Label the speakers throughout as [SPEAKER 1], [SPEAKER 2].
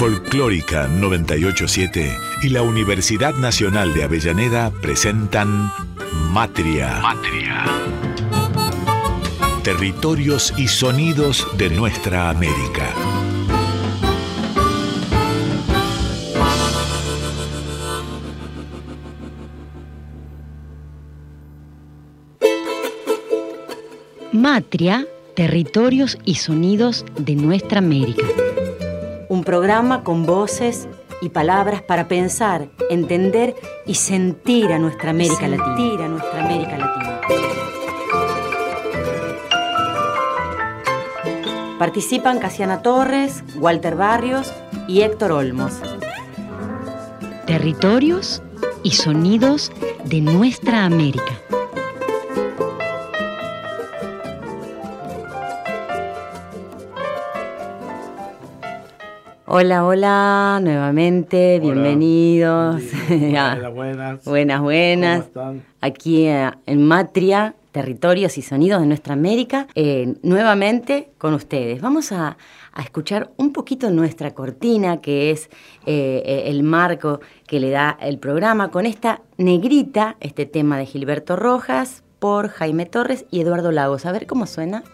[SPEAKER 1] Folclórica 987 y la Universidad Nacional de Avellaneda presentan Matria. Matria. Territorios y sonidos de nuestra América.
[SPEAKER 2] Matria, territorios y sonidos de nuestra América.
[SPEAKER 3] Un programa con voces y palabras para pensar, entender y sentir a nuestra América Latina. A nuestra América Latina. Participan Casiana Torres, Walter Barrios y Héctor Olmos.
[SPEAKER 2] Territorios y sonidos de nuestra América.
[SPEAKER 3] Hola, hola, nuevamente, bienvenidos.
[SPEAKER 4] Buenas, buenas.
[SPEAKER 3] Buenas, buenas.
[SPEAKER 4] ¿Cómo están?
[SPEAKER 3] Aquí eh, en Matria, Territorios y Sonidos de Nuestra América, eh, nuevamente con ustedes. Vamos a, a escuchar un poquito nuestra cortina, que es eh, el marco que le da el programa, con esta negrita, este tema de Gilberto Rojas, por Jaime Torres y Eduardo Lagos. A ver cómo suena.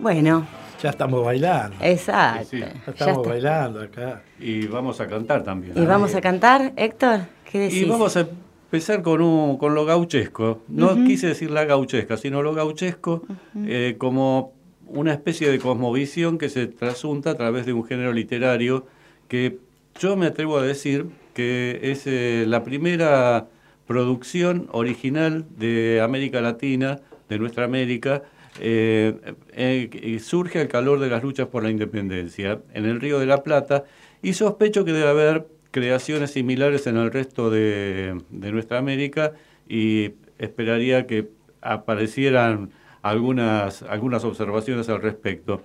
[SPEAKER 3] Bueno,
[SPEAKER 4] Ya estamos bailando.
[SPEAKER 3] exacto.
[SPEAKER 5] Sí, sí.
[SPEAKER 4] Ya
[SPEAKER 3] Ya
[SPEAKER 4] estamos
[SPEAKER 3] está.
[SPEAKER 4] bailando acá.
[SPEAKER 5] Y vamos a cantar también.
[SPEAKER 3] ¿Y vamos a cantar, Héctor? ¿Qué decís?
[SPEAKER 5] Y vamos a empezar con, un, con lo gauchesco. No quise decir la gauchesca, sino lo gauchesco eh, como una especie de cosmovisión que se trasunta a través de un género literario que yo me atrevo a decir que es eh, la primera producción original de América Latina, de nuestra América, eh, eh, que surge al calor de las luchas por la independencia en el Río de la Plata y sospecho que debe haber creaciones similares en el resto de, nuestra América y esperaría que aparecieran algunas, algunas observaciones al respecto.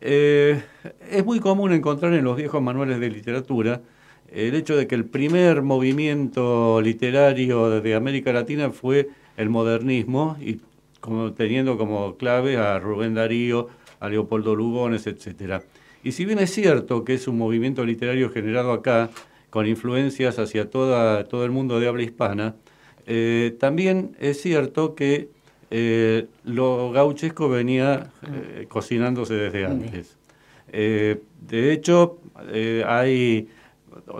[SPEAKER 5] Eh, es muy común encontrar en los viejos manuales de literatura el hecho de que el primer movimiento literario de América Latina fue el modernismo y como, teniendo como clave a Rubén Darío, a Leopoldo Lugones, etc. Y si bien es cierto que es un movimiento literario generado acá, con influencias hacia toda, todo el mundo de habla hispana, eh, también es cierto que eh, lo gauchesco venía eh, cocinándose desde antes. De hecho, hay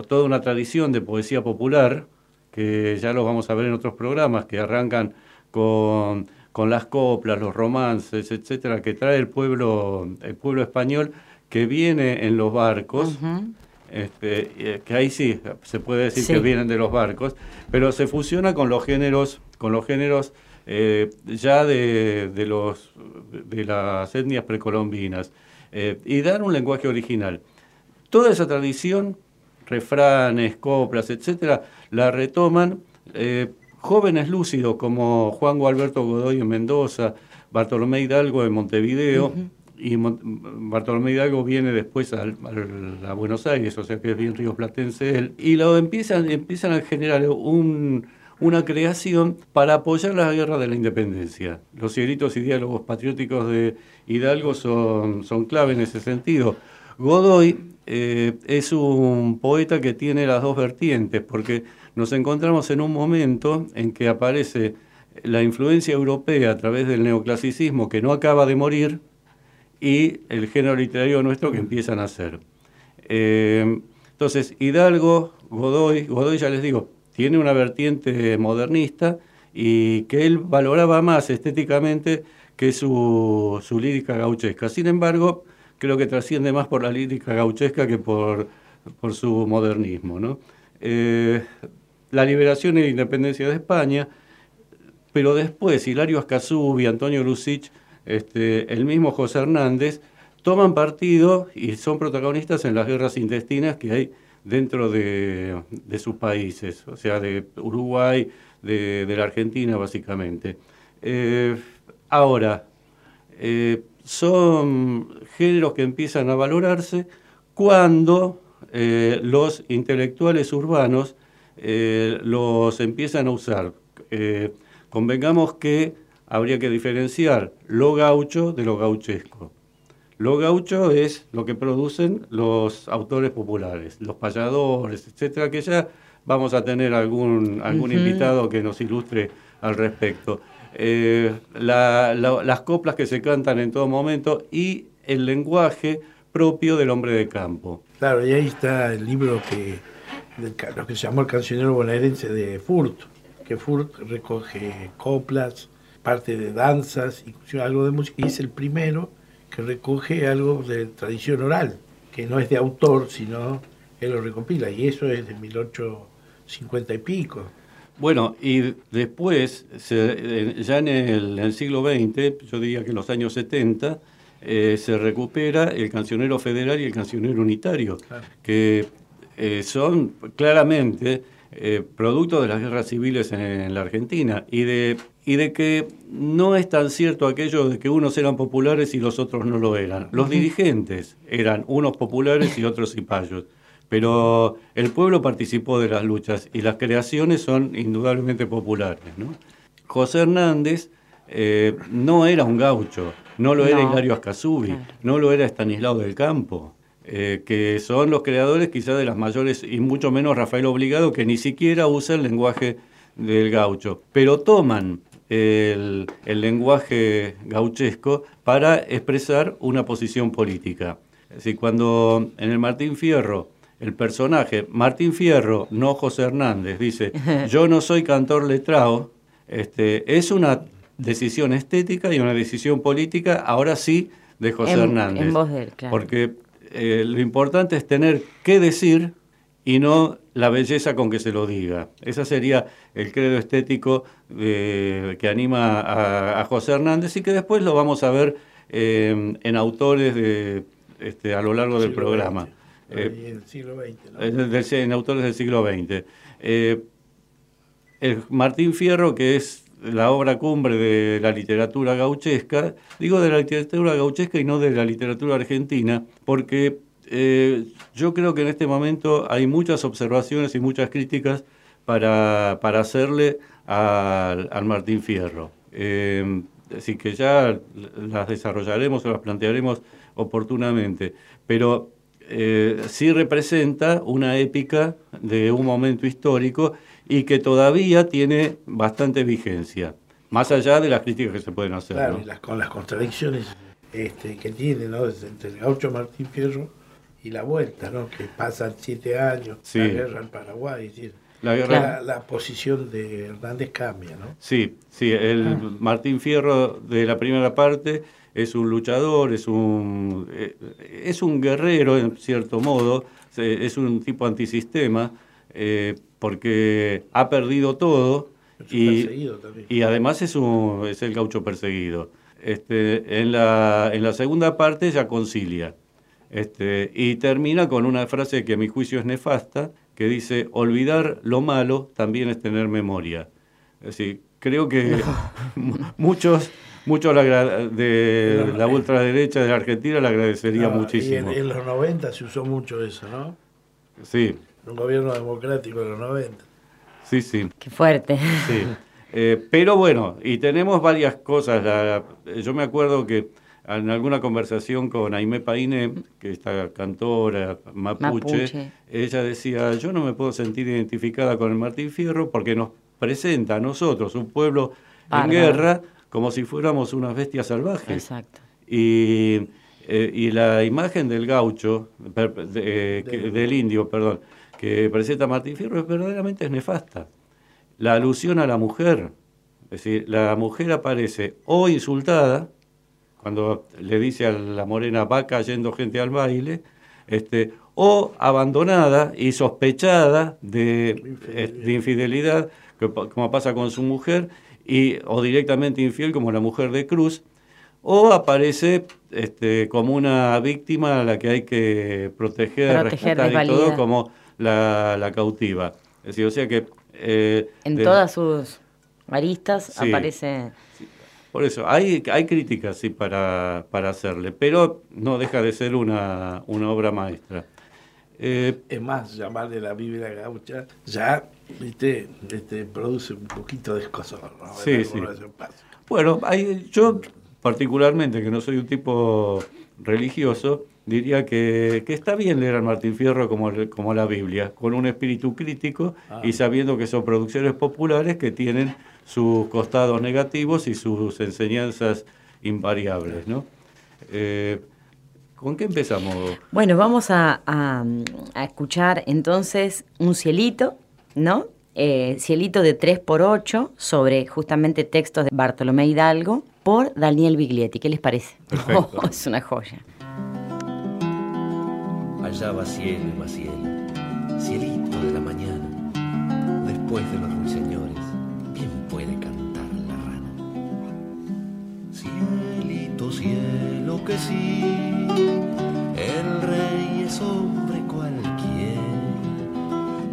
[SPEAKER 5] toda una tradición de poesía popular, que ya lo vamos a ver en otros programas, que arrancan con, con las coplas, los romances, etcétera, que trae el pueblo, el pueblo español que viene en los barcos. Este, eh, que ahí sí se puede decir
[SPEAKER 3] Sí.
[SPEAKER 5] que vienen de los barcos, pero se fusiona con los géneros, con los géneros eh, ya de, de los de las etnias precolombinas eh, y dan un lenguaje original. Toda esa tradición, refranes, coplas, etcétera, la retoman eh, jóvenes lúcidos como Juan Gualberto Godoy en Mendoza, Bartolomé Hidalgo en Montevideo, y Mon- Bartolomé Hidalgo viene después al- al- a Buenos Aires, o sea que es bien rioplatense él, y lo empiezan, empiezan a generar un, una creación para apoyar la guerra de la independencia. Los gritos y diálogos patrióticos de Hidalgo son, son clave en ese sentido. Godoy eh, es un poeta que tiene las dos vertientes, porque nos encontramos en un momento en que aparece la influencia europea a través del neoclasicismo que no acaba de morir y el género literario nuestro que empiezan a hacer. Eh, entonces, Hidalgo, Godoy, Godoy ya les digo, tiene una vertiente modernista y que él valoraba más estéticamente que su, su lírica gauchesca. Sin embargo, creo que trasciende más por la lírica gauchesca que por, por su modernismo. ¿no? Eh, la liberación y la independencia de España, pero después Hilario Ascasubi, Antonio Lucich, este, el mismo José Hernández, toman partido y son protagonistas en las guerras intestinas que hay dentro de, sus países, o sea, de Uruguay, de, de la Argentina básicamente. Eh, ahora, eh, son géneros que empiezan a valorarse cuando eh, los intelectuales urbanos eh, los empiezan a usar. eh, convengamos que habría que diferenciar lo gaucho de lo gauchesco. Lo gaucho es lo que producen los autores populares, los payadores, etcétera, que ya vamos a tener algún, algún invitado que nos ilustre al respecto. Eh, las coplas que se cantan en todo momento y el lenguaje propio del hombre de campo.
[SPEAKER 4] Claro, y ahí está el libro que, lo que se llamó el cancionero bonaerense de Furt, que Furt recoge coplas, parte de danzas, incluso algo de música, y es el primero que recoge algo de tradición oral, que no es de autor, sino él lo recopila, y eso es de 1850 y pico.
[SPEAKER 5] Bueno, y después, ya en el, siglo XX, yo diría que en los años 70, eh, se recupera el cancionero federal y el cancionero unitario, que eh, son claramente eh, producto de las guerras civiles en, la Argentina y de, y de que no es tan cierto aquello de que unos eran populares y los otros no lo eran. Los dirigentes eran unos populares y otros cipayos. Pero el pueblo participó de las luchas y las creaciones son indudablemente populares. José Hernández eh, no era un gaucho, no lo era Hilario Ascasubi, no lo era Estanislao del Campo, eh, que son los creadores quizás de las mayores, y mucho menos Rafael Obligado, que ni siquiera usa el lenguaje del gaucho, pero toman el, el lenguaje gauchesco para expresar una posición política. Es decir, cuando en el Martín Fierro el personaje Martín Fierro, no José Hernández, dice, yo no soy cantor letrado, este, es una decisión estética y una decisión política, ahora sí, de José Hernández.
[SPEAKER 3] En voz de él, claro.
[SPEAKER 5] Porque eh, lo importante es tener qué decir y no la belleza con que se lo diga. Ese sería el credo estético que anima a, José Hernández y que después lo vamos a ver eh, en autores de, este, a lo largo del programa.
[SPEAKER 4] Eh, en el siglo
[SPEAKER 5] XX, en autores del siglo XX. Eh, el Martín Fierro, que es la obra cumbre de la literatura gauchesca, digo de la literatura gauchesca y no de la literatura argentina, porque eh, yo creo que en este momento hay muchas observaciones y muchas críticas para, hacerle al Martín Fierro. así que ya las desarrollaremos o las plantearemos oportunamente. Pero eh, sí representa una épica de un momento histórico y que todavía tiene bastante vigencia, más allá de las críticas que se pueden hacer.
[SPEAKER 4] Claro, con las contradicciones este, que tiene ¿no? entre el gaucho Martín Fierro y la vuelta, ¿no? que pasan siete años, la guerra en Paraguay. la, la, posición de Hernández cambia, ¿no?
[SPEAKER 5] Sí, sí, el ah. Martín Fierro de la primera parte es un luchador, es un, eh, es un guerrero en cierto modo, es un tipo antisistema, eh, porque ha perdido todo y, y, además es, un, es el gaucho perseguido. Este, en, la, en la segunda parte ya concilia este, y termina con una frase que a mi juicio es nefasta, que dice, olvidar lo malo también es tener memoria. Es decir, creo que muchos mucho de la ultraderecha de la Argentina le agradecería muchísimo.
[SPEAKER 4] Y en, los 90 se usó mucho eso, ¿no?
[SPEAKER 5] Sí.
[SPEAKER 4] Un gobierno democrático de los 90.
[SPEAKER 5] Sí, sí.
[SPEAKER 3] Qué fuerte.
[SPEAKER 5] Sí. Eh, pero bueno, y tenemos varias cosas. yo me acuerdo que en alguna conversación con Aimé Paine, que está cantora mapuche, ella decía, yo no me puedo sentir identificada con el Martín Fierro porque nos presenta a nosotros, un pueblo en guerra, como si fuéramos unas bestias salvajes.
[SPEAKER 3] Exacto.
[SPEAKER 5] Y, eh, y la imagen del gaucho, del indio, perdón, que presenta Martín Fierro, verdaderamente es nefasta. La alusión a la mujer, es decir, la mujer aparece o insultada, cuando le dice a la morena va cayendo gente al baile, este, o abandonada y sospechada de infidelidad, de infidelidad como pasa con su mujer, y, o directamente infiel como la mujer de Cruz, o aparece este, como una víctima a la que hay que proteger, respetar y todo, como la, cautiva. Es decir, o sea que...
[SPEAKER 3] Eh, en todas sus aristas aparece...
[SPEAKER 5] Por eso, hay, hay críticas sí para, para hacerle, pero no deja de ser una, una obra maestra. Eh,
[SPEAKER 4] Es más, llamarle la Biblia gaucha ya, viste, este, produce un poquito de escosor. ¿no?
[SPEAKER 5] Sí, sí. Bueno, hay- yo particularmente, que no soy un tipo religioso, diría que, que está bien leer a Martín Fierro como, como la Biblia, con un espíritu crítico y sabiendo que son producciones populares que tienen sus costados negativos y sus enseñanzas invariables, ¿no? Eh, ¿Con qué empezamos?
[SPEAKER 3] Bueno, vamos a, a- a escuchar entonces un cielito, ¿no? Eh, cielito de 3x8 sobre justamente textos de Bartolomé Hidalgo por Daniel Biglietti. ¿Qué les parece?
[SPEAKER 5] Perfecto.
[SPEAKER 3] Oh, es una joya.
[SPEAKER 6] Allá va cielo y más cielo, cielito de la mañana, después de los ruiseñores, bien puede cantar la rana. Cielito, cielo que sí, el rey es hombre cualquiera,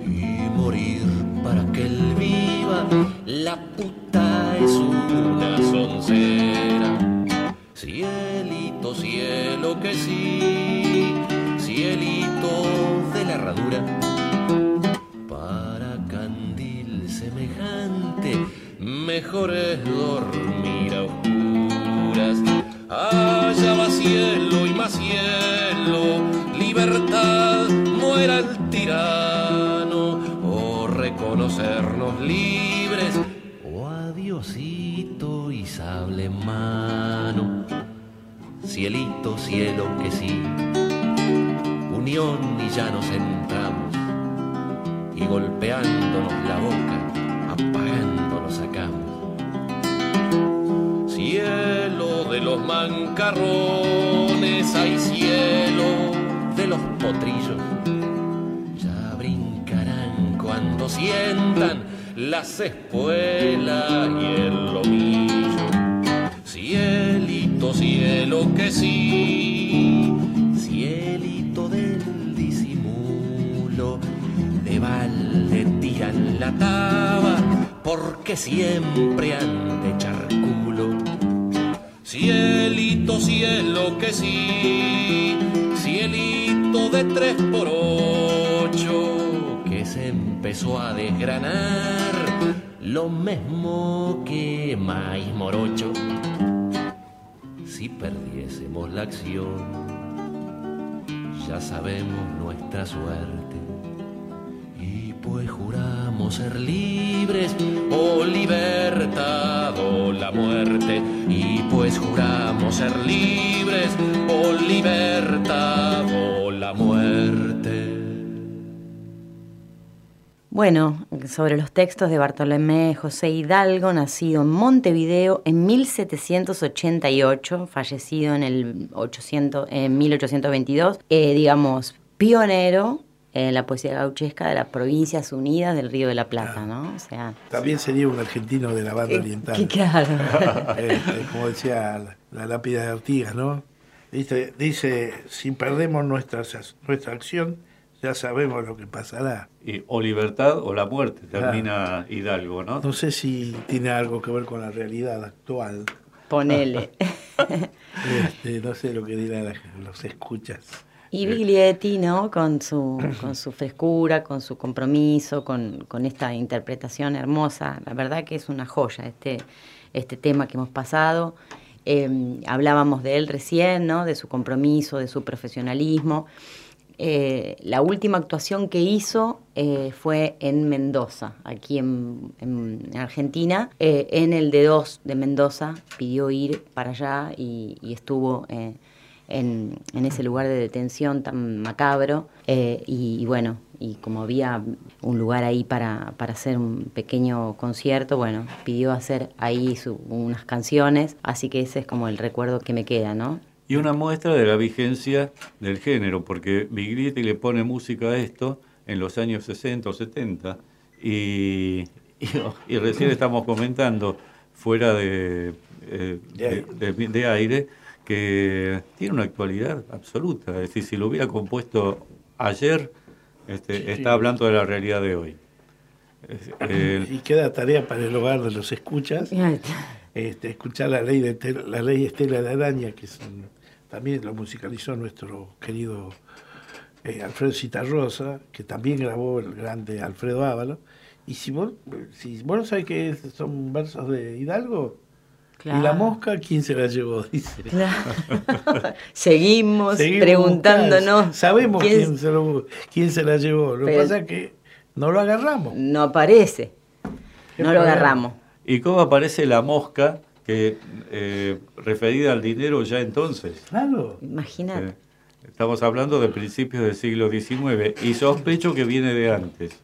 [SPEAKER 6] y morir para que él viva, la puta es una soncera. Cielito, cielo que sí, cielito de la herradura. Para candil semejante, mejor es dormir a oscuras. Allá va cielo y más cielo, libertad, muera el tirano, o reconocernos libres, o adiosito y sable mano. Cielito, cielo que sí, unión y ya nos entramos, y golpeándonos la boca, apagándonos sacamos. Cielo de los mancarrones, hay cielo de los potrillos. Ya brincarán cuando sientan las espuelas y el lomillo. Cielito, cielo que sí, tiran la taba, porque siempre han de echar culo. Cielito, cielo que sí, cielito de tres por ocho, que se empezó a desgranar, lo mismo que maíz morocho. Si perdiésemos la acción, ya sabemos nuestra suerte. Y pues juramos ser libres, o libertad o la muerte. Y pues juramos ser libres, o libertad o la muerte.
[SPEAKER 3] Bueno, sobre los textos de Bartolomé José Hidalgo, nacido en Montevideo en 1788, fallecido en el 800, en 1822, eh, digamos, pionero en la poesía gauchesca de las Provincias Unidas del Río de la Plata, ¿no? O sea,
[SPEAKER 4] También sería un argentino de la banda
[SPEAKER 3] eh,
[SPEAKER 4] oriental.
[SPEAKER 3] claro.
[SPEAKER 4] Este, como decía la, la lápida de Artigas, ¿no? Dice, dice, si perdemos nuestra, nuestra acción, ya sabemos lo que pasará.
[SPEAKER 5] Y, o libertad o la muerte, termina Hidalgo, ¿no?
[SPEAKER 4] No sé si tiene algo que ver con la realidad actual.
[SPEAKER 3] Ponele.
[SPEAKER 4] Este, no sé lo que dirán los escuchas.
[SPEAKER 3] Y Biglietti, ¿no? Con su, con su frescura, con su compromiso, con, con esta interpretación hermosa. La verdad que es una joya este, este tema que hemos pasado. Eh, hablábamos de él recién, ¿no? De su compromiso, de su profesionalismo. Eh, la última actuación que hizo eh, fue en Mendoza, aquí en, en Argentina, eh, en el D2 de Mendoza, pidió ir para allá y, y estuvo eh, en, en ese lugar de detención tan macabro. eh, y, y bueno, y como había un lugar ahí para, para hacer un pequeño concierto, bueno, pidió hacer ahí su- unas canciones, así que ese es como el recuerdo que me queda, ¿no?
[SPEAKER 5] Y una muestra de la vigencia del género, porque Biglietti le pone música a esto en los años 60 o 70, y, y, y recién estamos comentando fuera de, eh,
[SPEAKER 4] De
[SPEAKER 5] de- de- de aire que tiene una actualidad absoluta. Es decir, si lo hubiera compuesto ayer, este, está hablando de la realidad de hoy. Eh,
[SPEAKER 4] Y queda tarea para el hogar de los escuchas. este, escuchar la ley de la ley Estela de Araña, que es un- también lo musicalizó nuestro querido eh, Alfredo Citarrosa, que también grabó el grande Alfredo Ávalo. Y si vos, si vos no sabés que son versos de Hidalgo, y la mosca, ¿quién se la llevó? Dice.
[SPEAKER 3] Claro. Seguimos,
[SPEAKER 4] Seguimos
[SPEAKER 3] preguntándonos.
[SPEAKER 4] Sabemos
[SPEAKER 3] quién
[SPEAKER 4] quién, se lo, quién se la llevó. Lo que pasa es que no lo agarramos.
[SPEAKER 3] no aparece. No lo agarramos.
[SPEAKER 5] ¿Y cómo aparece la mosca que eh, referida al dinero ya entonces?
[SPEAKER 4] Claro.
[SPEAKER 3] Imagínate.
[SPEAKER 5] Eh, estamos hablando de principios del siglo XIX y sospecho que viene de antes.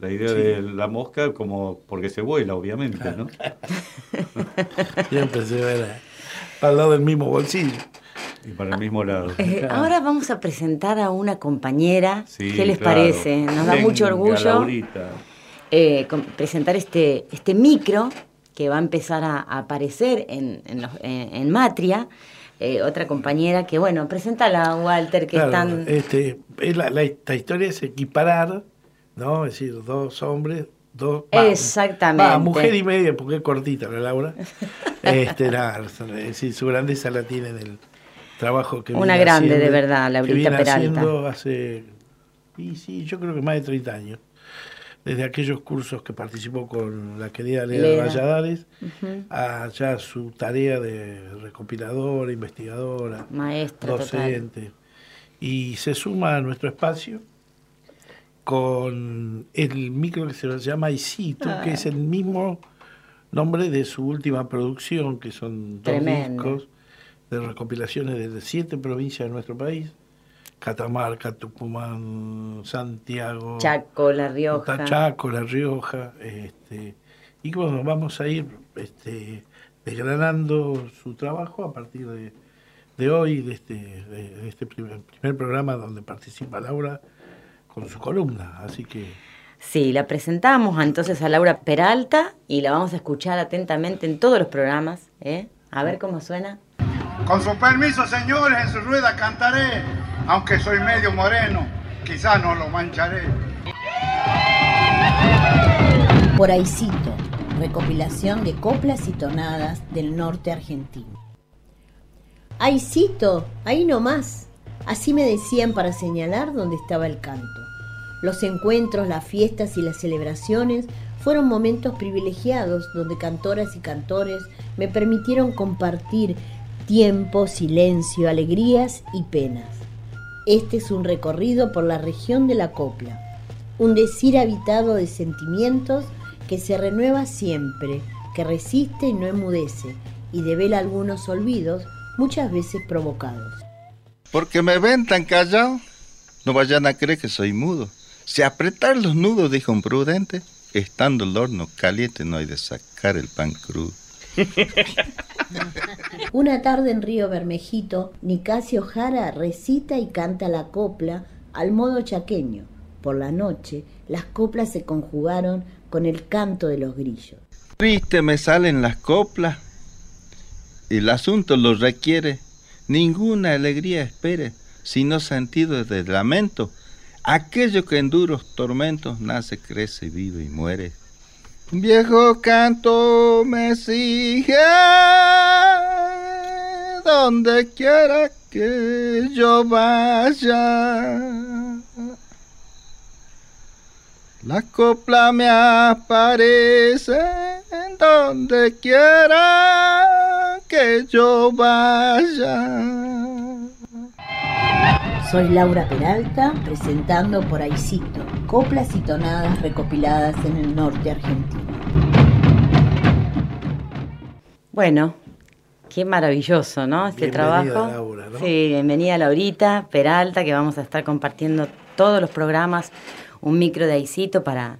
[SPEAKER 5] La idea de la mosca como porque se vuela, obviamente, ¿no?
[SPEAKER 4] Siempre se ve la- al lado del mismo bolsillo.
[SPEAKER 5] Y para el mismo lado.
[SPEAKER 3] Eh, ahora vamos a presentar a una compañera.
[SPEAKER 5] Sí,
[SPEAKER 3] ¿Qué les
[SPEAKER 5] claro.
[SPEAKER 3] parece? Nos da
[SPEAKER 5] Venga,
[SPEAKER 3] mucho orgullo eh, presentar este, este micro que va a empezar a, a aparecer en, en, los- en- en Matria. Eh, otra compañera que, bueno, preséntala, Walter, que
[SPEAKER 4] Claro,
[SPEAKER 3] están...
[SPEAKER 4] este, es la, la- esta historia es equiparar, ¿no? Es decir, dos hombres, dos. va,
[SPEAKER 3] Exactamente.
[SPEAKER 4] va, mujer y media, porque es cortita la Laura. este, nada, es decir, su grandeza la tiene en el trabajo que
[SPEAKER 3] Una
[SPEAKER 4] viene
[SPEAKER 3] grande,
[SPEAKER 4] haciendo-
[SPEAKER 3] de verdad,
[SPEAKER 4] que
[SPEAKER 3] Laurita
[SPEAKER 4] viene
[SPEAKER 3] Peralta.
[SPEAKER 4] haciendo hace, y sí, yo creo que más de 30 años. Desde aquellos cursos que participó con la querida Leda
[SPEAKER 3] Leda.
[SPEAKER 4] Valladares,
[SPEAKER 3] Ujú.
[SPEAKER 4] a ya su tarea de recopiladora, investigadora,
[SPEAKER 3] Maestra total.
[SPEAKER 4] docente. Y se suma a nuestro espacio con el micro que se llama Isito, que es el mismo nombre de su última producción, que son dos
[SPEAKER 3] Tremendo.
[SPEAKER 4] discos de recopilaciones de siete provincias de nuestro país. Catamarca, Tucumán, Santiago,
[SPEAKER 3] Chaco, La Rioja.
[SPEAKER 4] Chaco, La Rioja, este, y bueno, vamos a ir este, desgranando su trabajo a partir de, de hoy, de este, de, de este primer, primer programa donde participa Laura con su columna, así que
[SPEAKER 3] Sí, la presentamos entonces a Laura Peralta y la vamos a escuchar atentamente en todos los programas. ¿eh? A ver cómo suena.
[SPEAKER 7] Con su permiso, señores, en su rueda cantaré, aunque soy medio moreno, quizás no lo mancharé.
[SPEAKER 8] Por Aicito, recopilación de coplas y tonadas del norte argentino. Aicito, ahí nomás. Así me decían para señalar dónde estaba el canto. Los encuentros, las fiestas y las celebraciones fueron momentos privilegiados donde cantoras y cantores me permitieron compartir tiempo, silencio, alegrías y penas. Este es un recorrido por la región de la copla, un decir habitado de sentimientos que se renueva siempre, que resiste y no enmudece, y devela algunos olvidos, muchas veces provocados.
[SPEAKER 9] Porque me ven tan callado, no vayan a creer que soy mudo. Si apretar los nudos, dijo un prudente, estando el horno caliente no hay de sacar el pan crudo.
[SPEAKER 8] Una tarde en Río Bermejito, Nicasio Jara recita y canta la copla al modo chaqueño. Por la noche, las coplas se conjugaron con el canto de los grillos.
[SPEAKER 9] Triste me salen las coplas, el asunto lo requiere, ninguna alegría espere, sino sentido de lamento. Aquello que en duros tormentos nace, crece, vive y muere. Viejo canto me sigue donde quiera que yo vaya. La copla me aparece donde quiera que yo vaya.
[SPEAKER 8] Soy Laura Peralta, presentando por Aicito, coplas y tonadas recopiladas en el norte argentino.
[SPEAKER 3] Bueno, qué maravilloso, ¿no? Este
[SPEAKER 4] Bienvenida,
[SPEAKER 3] trabajo.
[SPEAKER 4] Laura, ¿no?
[SPEAKER 3] Sí, bienvenida Laurita Peralta, que vamos a estar compartiendo todos los programas, un micro de Aicito para,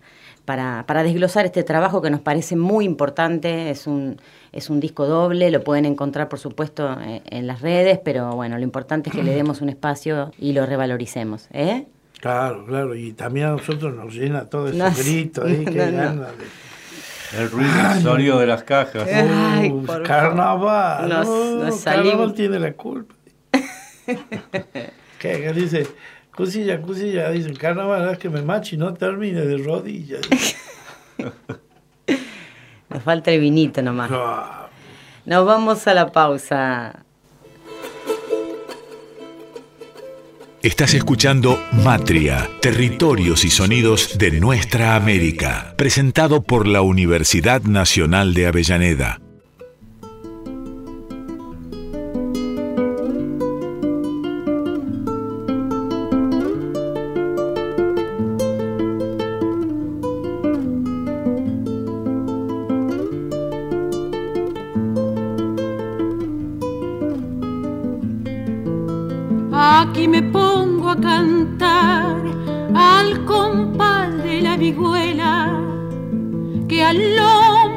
[SPEAKER 3] para, para desglosar este trabajo que nos parece muy importante. Es un, es un disco doble, lo pueden encontrar por supuesto en, en las redes, pero bueno, lo importante es que le demos un espacio y lo revaloricemos. ¿eh?
[SPEAKER 4] claro, claro, y también a nosotros nos llena todo ese
[SPEAKER 3] No,
[SPEAKER 4] grito ahí
[SPEAKER 3] no,
[SPEAKER 4] que
[SPEAKER 3] no.
[SPEAKER 4] gana de-
[SPEAKER 5] El ruido, el sonido de las cajas.
[SPEAKER 3] Ay,
[SPEAKER 4] Uh,
[SPEAKER 3] por
[SPEAKER 4] carnaval,
[SPEAKER 3] Nos-
[SPEAKER 4] no,
[SPEAKER 3] nos
[SPEAKER 4] carnaval
[SPEAKER 3] salimos.
[SPEAKER 4] tiene la culpa. ¿Qué? Que dice, cosilla, cosilla, dicen, carnaval, es que me machi, no termine de rodillas.
[SPEAKER 3] Nos falta el vinito nomás.
[SPEAKER 4] Ah,
[SPEAKER 3] Nos vamos a la pausa.
[SPEAKER 1] Estás escuchando Matria, Territorios y Sonidos de Nuestra América, presentado por la Universidad Nacional de Avellaneda.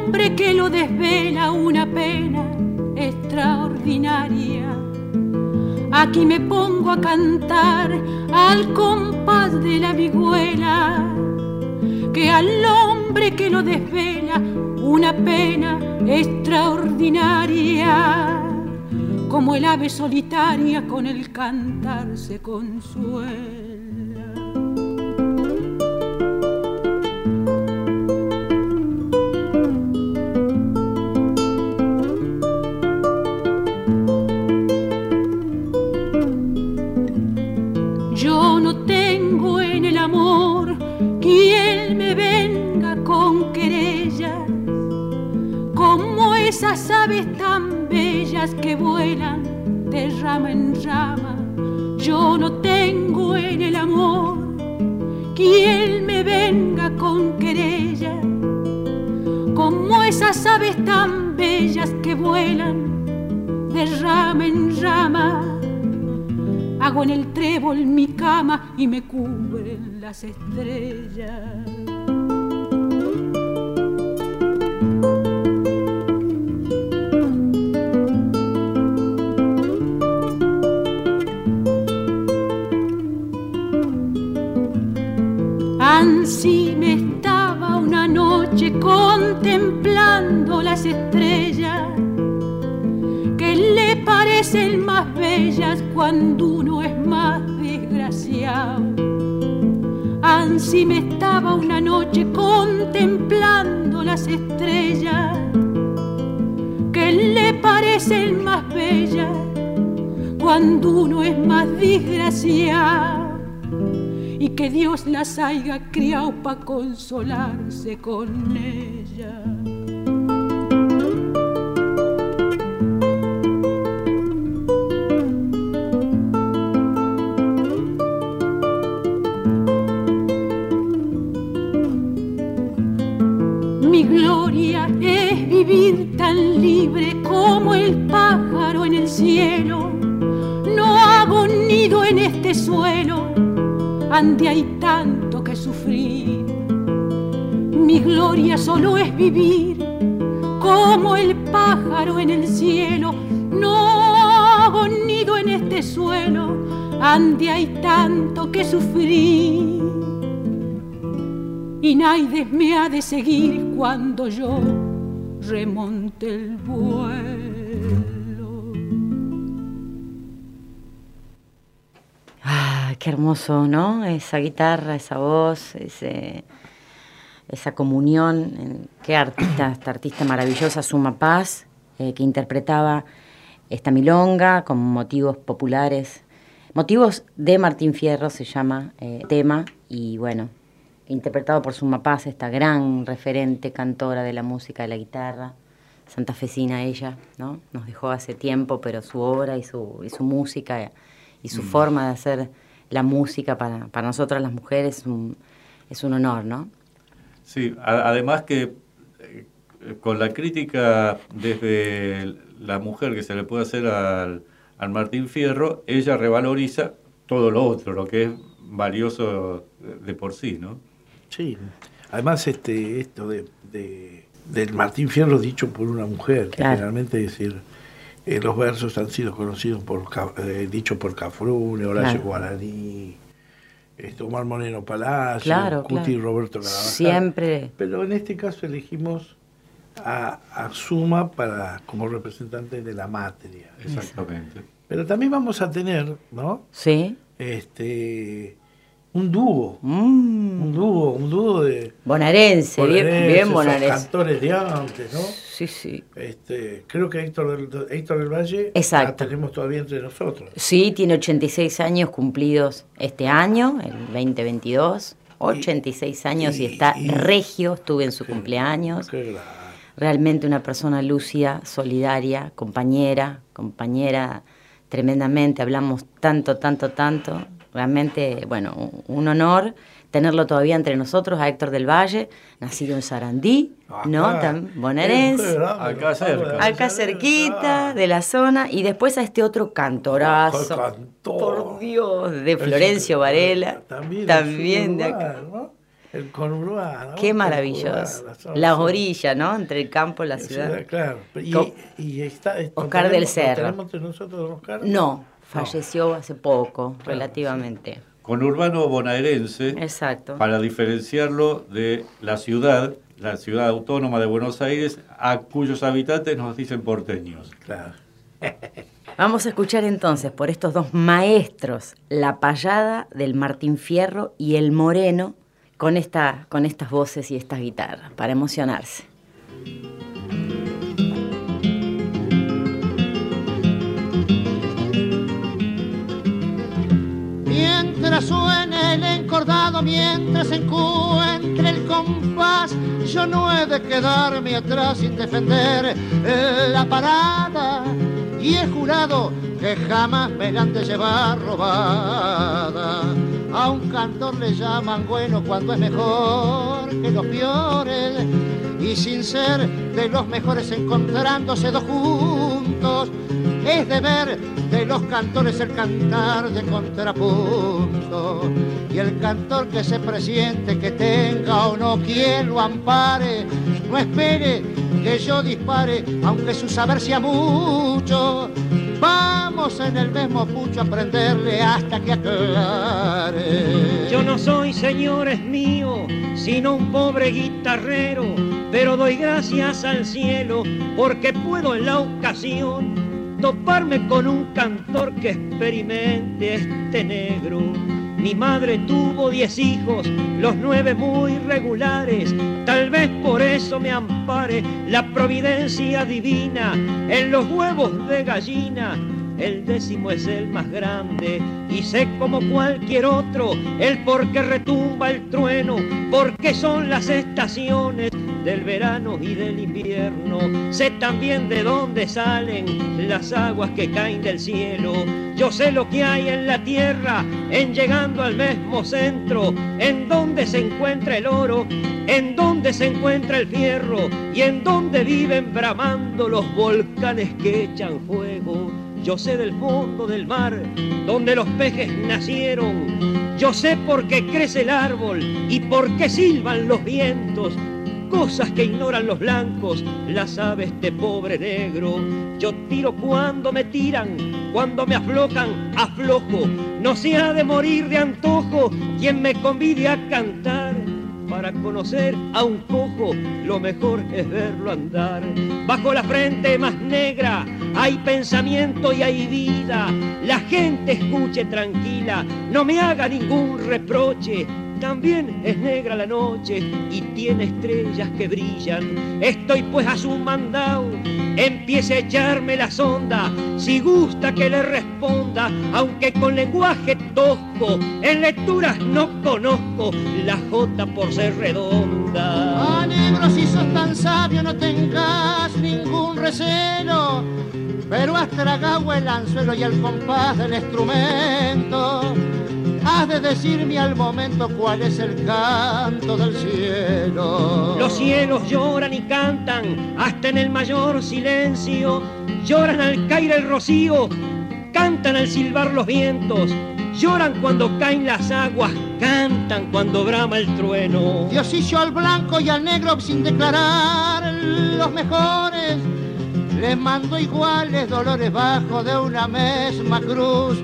[SPEAKER 10] Hombre que lo desvela una pena extraordinaria. Aquí me pongo a cantar al compás de la vihuela, que al hombre que lo desvela una pena extraordinaria como el ave solitaria con el cantar se consuela. Estrellas. Contemplando las estrellas que le parecen más bellas cuando uno es más desgraciado y que Dios las haya criado para consolarse con ella. En este suelo ande hay tanto que sufrir. Mi gloria solo es vivir como el pájaro en el cielo. No hago nido en este suelo, ande hay tanto que sufrir. Y nadie me ha de seguir cuando yo remonte el vuelo.
[SPEAKER 3] Qué hermoso, ¿no? Esa guitarra, esa voz, ese, esa comunión. Qué artista, esta artista maravillosa, Suma Paz, eh, que interpretaba esta milonga con motivos populares. Motivos de Martín Fierro se llama eh, tema, y bueno, interpretado por Suma Paz, esta gran referente cantora de la música de la guitarra, santafesina ella, ¿no? Nos dejó hace tiempo, pero su obra y su, y su música y su mm. forma de hacer la música para, para nosotras las mujeres es un, es un honor, ¿no?
[SPEAKER 5] Sí, además que eh, con la crítica desde la mujer que se le puede hacer al, al Martín Fierro, ella revaloriza todo lo otro, lo que es valioso de por sí, ¿no?
[SPEAKER 4] Sí, además este esto de, del Martín Fierro dicho por una mujer, que generalmente decir eh, los versos han sido conocidos por eh, dicho por Cafrune, Horacio Guaraní, este, Omar Moreno Palacio, Cuti y Roberto Carabajal.
[SPEAKER 3] Siempre.
[SPEAKER 4] Pero en este caso elegimos a, a, Suma para como representante de la materia.
[SPEAKER 5] Exactamente.
[SPEAKER 4] Pero también vamos a tener, ¿no?
[SPEAKER 3] Sí.
[SPEAKER 4] Este un dúo, un dúo, un dúo de
[SPEAKER 3] Bonaerense, bien, bien
[SPEAKER 4] esos
[SPEAKER 3] bonaerense.
[SPEAKER 4] cantores de antes, ¿no?
[SPEAKER 3] Sí, sí.
[SPEAKER 4] Este, creo que Héctor del, Héctor del Valle
[SPEAKER 3] Exacto.
[SPEAKER 4] la tenemos todavía entre nosotros.
[SPEAKER 3] Sí, tiene 86 años cumplidos este año, el 2022. 86 años y, está regio, estuve en su cumpleaños. Realmente una persona lúcida, solidaria, compañera, compañera tremendamente, hablamos tanto, tanto, tanto. Realmente, bueno, un- honor tenerlo todavía entre nosotros, a Héctor del Valle, nacido en Sarandí, ¿no? Tan bonaerense.
[SPEAKER 5] Acá cerca.
[SPEAKER 3] Acá cerquita de la zona y después a este otro cantorazo.
[SPEAKER 4] Cantor.
[SPEAKER 3] Por Dios, de Florencio Varela.
[SPEAKER 4] También,
[SPEAKER 3] También de acá.
[SPEAKER 4] El conurbano.
[SPEAKER 3] Qué maravilloso. Las orillas, ¿no? Entre el campo y la
[SPEAKER 4] La
[SPEAKER 3] ciudad.
[SPEAKER 4] ciudad, claro. Y, está, ¿lo
[SPEAKER 3] Oscar del Cerro.
[SPEAKER 4] tenemos entre nosotros, Oscar?
[SPEAKER 3] No, falleció hace poco, relativamente.
[SPEAKER 5] Con urbano bonaerense,
[SPEAKER 3] Exacto.
[SPEAKER 5] para diferenciarlo de la ciudad, la ciudad autónoma de Buenos Aires, a cuyos habitantes nos dicen porteños.
[SPEAKER 4] Claro.
[SPEAKER 3] Vamos a escuchar entonces por estos dos maestros la payada del Martín Fierro y el Moreno con, esta, con estas voces y estas guitarras para emocionarse.
[SPEAKER 11] Suene el encordado, mientras encuentre el compás, yo no he de quedarme atrás sin defender la parada. Y he jurado que jamás me la han de llevar robada. A un cantor le llaman bueno cuando es mejor que los peores. Y sin ser de los mejores encontrándose dos juntos, es deber de los cantores el cantar de contrapunto. Y el cantor que se presiente, que tenga o no quien lo ampare, no espere que yo dispare, aunque su saber sea mucho. Vamos en el mismo pucho a aprenderle hasta que aclare.
[SPEAKER 12] Yo no soy, señores míos, sino un pobre guitarrero, pero doy gracias al cielo porque puedo en la ocasión toparme con un cantor que experimente este negro. Mi madre tuvo diez hijos, los nueve muy regulares, tal vez por eso me ampare la providencia divina en los huevos de gallina. El décimo es el más grande y sé como cualquier otro el por qué retumba el trueno, porque son las estaciones del verano y del invierno. Sé también de dónde salen las aguas que caen del cielo. Yo sé lo que hay en la tierra, en llegando al mismo centro, en donde se encuentra el oro, en donde se encuentra el fierro y en donde viven bramando los volcanes que echan fuego. Yo sé del fondo del mar, donde los peces nacieron. Yo sé por qué crece el árbol y por qué silban los vientos cosas que ignoran los blancos, las aves de pobre negro. Yo tiro cuando me tiran, cuando me aflojan, aflojo. No se ha de morir de antojo quien me convide a cantar. Para conocer a un cojo, lo mejor es verlo andar. Bajo la frente más negra hay pensamiento y hay vida. La gente escuche tranquila, no me haga ningún reproche. También es negra la noche y tiene estrellas que brillan. Estoy pues a su mandado, empiece a echarme la sonda. Si gusta que le responda, aunque con lenguaje tosco, en lecturas no conozco la J por ser redonda.
[SPEAKER 11] Ah, negro, si sos tan sabio no tengas ningún recelo, pero has tragado el anzuelo y el compás del instrumento. Has de decirme al momento cuál es el canto del cielo.
[SPEAKER 12] Los cielos lloran y cantan hasta en el mayor silencio. Lloran al caer el rocío, cantan al silbar los vientos. Lloran cuando caen las aguas, cantan cuando brama el trueno.
[SPEAKER 11] Dios hizo al blanco y al negro sin declarar los mejores. Les mandó iguales dolores bajo de una misma cruz.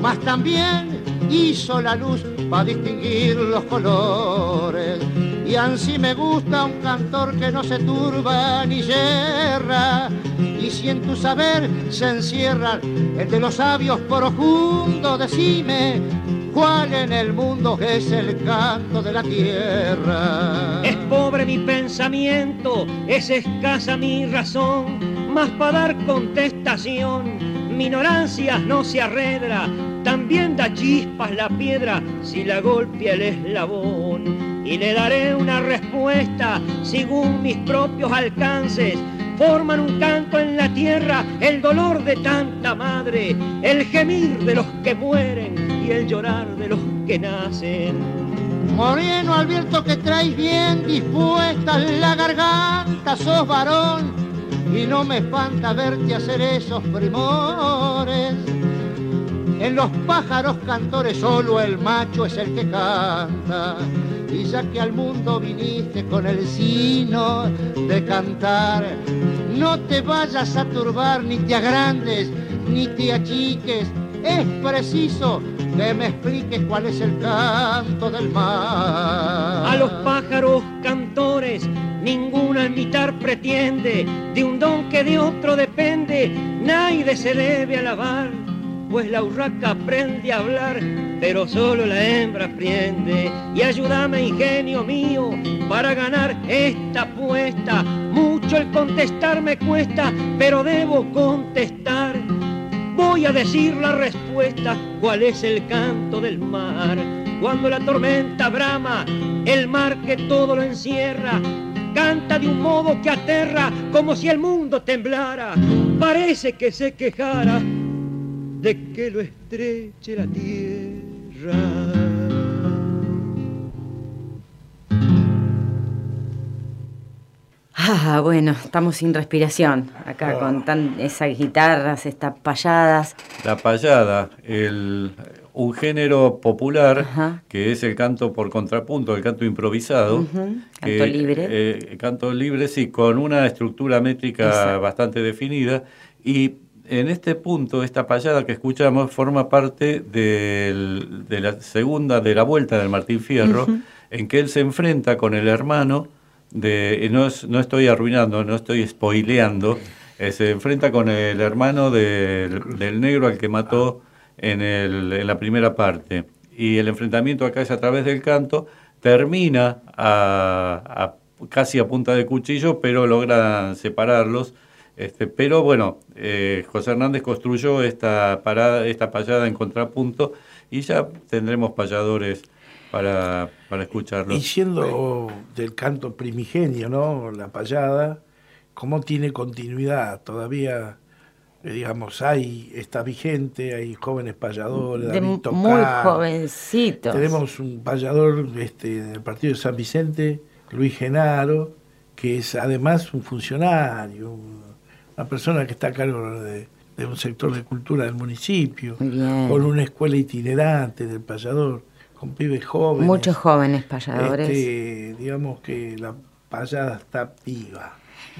[SPEAKER 11] Mas también hizo la luz para distinguir los colores. Y ansí me gusta un cantor que no se turba ni yerra. Y si en tu saber se encierra el de los sabios profundo, decime cuál en el mundo es el canto de la tierra.
[SPEAKER 12] Es pobre mi pensamiento, es escasa mi razón, más para dar contestación, mi ignorancia no se arredra, también da chispas la piedra si la golpea el eslabón. Y le daré una respuesta según mis propios alcances, forman un canto en la tierra, el dolor de tanta madre, el gemir de los que mueren y el llorar de los que nacen.
[SPEAKER 11] Moreno Alberto que traes bien dispuesta la garganta, sos varón y no me espanta verte hacer esos primores. En los pájaros cantores solo el macho es el que canta. Y ya que al mundo viniste con el sino de cantar, no te vayas a turbar, ni te agrandes, ni te achiques. Es preciso que me expliques cuál es el canto del mar.
[SPEAKER 12] A los pájaros cantores ninguna imitar pretende, de un don que de otro depende, nadie se debe alabar pues la urraca aprende a hablar, pero solo la hembra aprende. Y ayúdame, ingenio mío, para ganar esta apuesta. Mucho el contestar me cuesta, pero debo contestar. Voy a decir la respuesta, cuál es el canto del mar. Cuando la tormenta brama, el mar que todo lo encierra, canta de un modo que aterra, como si el mundo temblara. Parece que se quejara de que lo estreche la tierra.
[SPEAKER 3] Ah, bueno, estamos sin respiración acá con tan, esas guitarras, estas payadas.
[SPEAKER 5] La payada, el, un género popular que es el canto por contrapunto, el canto improvisado.
[SPEAKER 3] Canto libre.
[SPEAKER 5] Eh, canto libre, sí, con una estructura métrica bastante definida. Y en este punto, esta payada que escuchamos forma parte del, de la segunda, de la vuelta del Martín Fierro, en que él se enfrenta con el hermano de, no, no estoy arruinando, no estoy spoileando, eh, se enfrenta con el hermano del, del negro al que mató en, el, en la primera parte. Y el enfrentamiento acá es a través del canto, termina a, a casi a punta de cuchillo, pero logran separarlos este, pero bueno, eh, José Hernández construyó esta parada, esta payada en contrapunto y ya tendremos payadores para, para escucharlos.
[SPEAKER 4] Y siendo del canto primigenio, ¿no? La payada, ¿cómo tiene continuidad? Todavía, eh, digamos, hay, está vigente, hay jóvenes payadores,
[SPEAKER 3] De
[SPEAKER 4] David Tocar.
[SPEAKER 3] muy jovencitos.
[SPEAKER 4] Tenemos un payador este, del partido de San Vicente, Luis Genaro, que es además un funcionario, un- una persona que está a cargo de, de un sector de cultura del municipio,
[SPEAKER 3] bien.
[SPEAKER 4] con una escuela itinerante del payador, con pibes jóvenes.
[SPEAKER 3] Muchos jóvenes payadores.
[SPEAKER 4] Este, digamos que la payada está viva,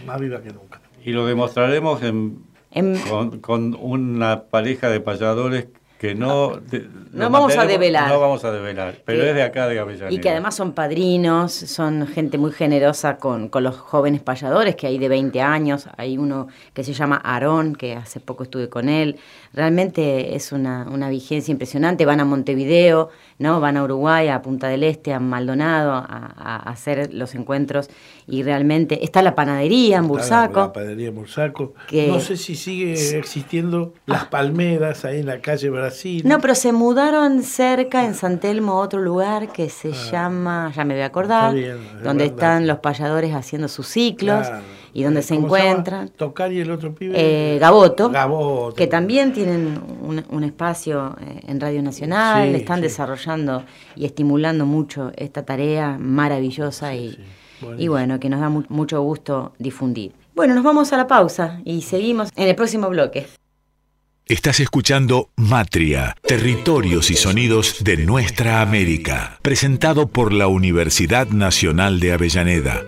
[SPEAKER 4] más viva que nunca.
[SPEAKER 5] Y lo demostraremos en,
[SPEAKER 3] En-
[SPEAKER 5] con, con una pareja de payadores que no...
[SPEAKER 3] No vamos a develar.
[SPEAKER 5] No vamos a develar, pero
[SPEAKER 3] Que-
[SPEAKER 5] es de acá, de Avellaneda.
[SPEAKER 3] Y que además son padrinos, son gente muy generosa con, con los jóvenes payadores, que hay de 20 años, hay uno que se llama Aarón, que hace poco estuve con él. Realmente es una, una vigencia impresionante, van a Montevideo, ¿no? van a Uruguay, a Punta del Este, a Maldonado, a, a hacer los encuentros y realmente está la panadería en Bursaco.
[SPEAKER 4] La, la panadería en Bursaco.
[SPEAKER 3] Que-
[SPEAKER 4] No sé si sigue existiendo las palmeras ahí en la calle Brasil.
[SPEAKER 3] No, pero se mudaron cerca en San Telmo a otro lugar que se llama, ya me voy a acordar,
[SPEAKER 4] Ah. Está bien, es
[SPEAKER 3] donde
[SPEAKER 4] verdad.
[SPEAKER 3] están los payadores haciendo sus ciclos
[SPEAKER 4] Claro.
[SPEAKER 3] y donde se
[SPEAKER 4] ¿Cómo llama?
[SPEAKER 3] encuentran.
[SPEAKER 4] Tocar y el otro pibe.
[SPEAKER 3] Eh, Gaboto,
[SPEAKER 4] Gaboto.
[SPEAKER 3] que también tienen un, un espacio eh, en Radio Nacional,
[SPEAKER 4] Sí,
[SPEAKER 3] están
[SPEAKER 4] sí.
[SPEAKER 3] desarrollando y estimulando mucho esta tarea maravillosa y, y bueno, que nos da mu- mucho gusto difundir. Bueno, nos vamos a la pausa y seguimos en el próximo bloque.
[SPEAKER 1] Estás escuchando Matria, Territorios y Sonidos de Nuestra América, presentado por la Universidad Nacional de Avellaneda.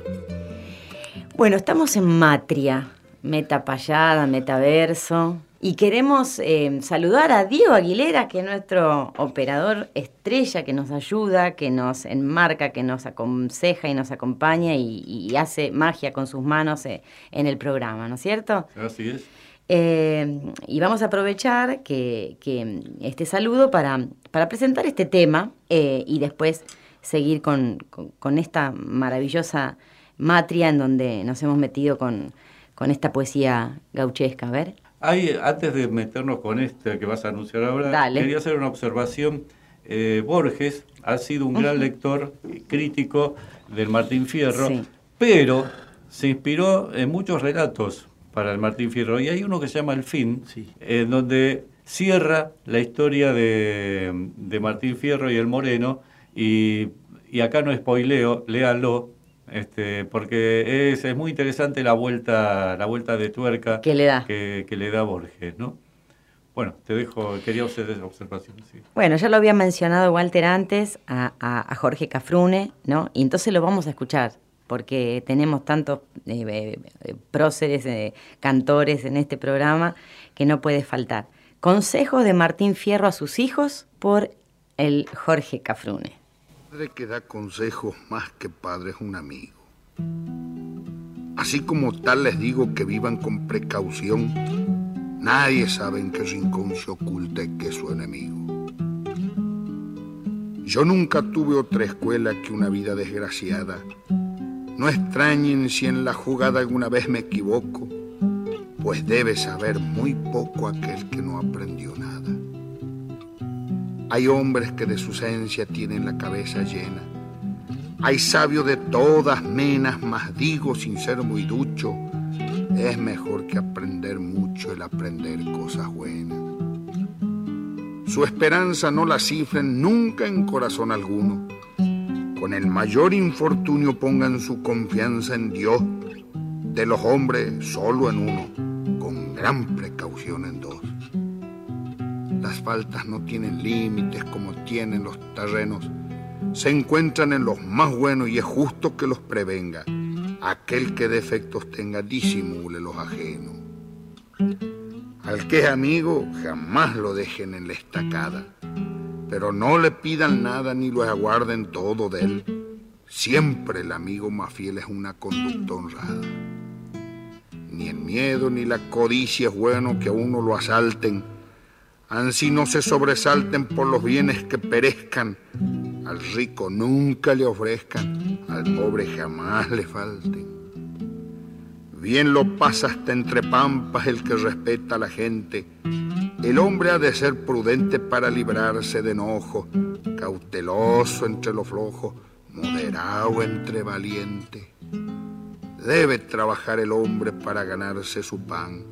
[SPEAKER 3] Bueno, estamos en Matria, metapayada, metaverso, y queremos eh, saludar a Diego Aguilera, que es nuestro operador estrella, que nos ayuda, que nos enmarca, que nos aconseja y nos acompaña y, y hace magia con sus manos eh, en el programa, ¿no es cierto?
[SPEAKER 5] Así es.
[SPEAKER 3] Eh, y vamos a aprovechar que, que este saludo para, para presentar este tema y después seguir con, con- con esta maravillosa matria en donde nos hemos metido con, con esta poesía gauchesca. A ver.
[SPEAKER 5] Hay, antes de meternos con este que vas a anunciar ahora,
[SPEAKER 3] Dale.
[SPEAKER 5] quería hacer una observación. Eh, Borges ha sido un gran lector crítico del Martín Fierro,
[SPEAKER 3] Sí.
[SPEAKER 5] pero se inspiró en muchos relatos para el Martín Fierro. Y hay uno que se llama El Fin, en donde cierra la historia de, de Martín Fierro y el Moreno. Y, y acá no spoileo, léalo, este, porque es, es muy interesante la vuelta, la vuelta de tuerca
[SPEAKER 3] Que le da.
[SPEAKER 5] que, que le da Borges, ¿no? Bueno, te dejo, quería hacer esa observación. sí.
[SPEAKER 3] Bueno, ya lo había mencionado Walter antes a, a- a Jorge Cafrune, ¿no? Y entonces lo vamos a escuchar, porque tenemos tantos eh, eh, eh, próceres, eh, cantores en este programa, que no puede faltar. Consejos de Martín Fierro a sus hijos por el Jorge Cafrune.
[SPEAKER 13] Padre que da consejos más que padre es un amigo. Así como tal les digo que vivan con precaución, nadie sabe en qué rincón se oculta que es su enemigo. Yo nunca tuve otra escuela que una vida desgraciada. No extrañen si en la jugada alguna vez me equivoco, pues debe saber muy poco aquel que no aprendió nada. Hay hombres que de su esencia tienen la cabeza llena. Hay sabios de todas menas, mas digo sin ser muy ducho, es mejor que aprender mucho el aprender cosas buenas. Su esperanza no la cifren nunca en corazón alguno. Con el mayor infortunio pongan su confianza en Dios, de los hombres solo en uno, con gran precaución en dos. Faltas no tienen límites como tienen los terrenos. Se encuentran en los más buenos y es justo que los prevenga. Aquel que defectos tenga, disimule los ajenos. Al que es amigo, jamás lo dejen en la estacada. Pero no le pidan nada ni lo aguarden todo de él. Siempre el amigo más fiel es una conducta honrada. Ni el miedo ni la codicia es bueno que a uno lo asalten. Ansí no se sobresalten por los bienes que perezcan. Al rico nunca le ofrezcan, al pobre jamás le falten. Bien lo pasa hasta entre pampas el que respeta a la gente. El hombre ha de ser prudente para librarse de enojo, cauteloso entre lo flojo, moderado entre valiente. Debe trabajar el hombre para ganarse su pan,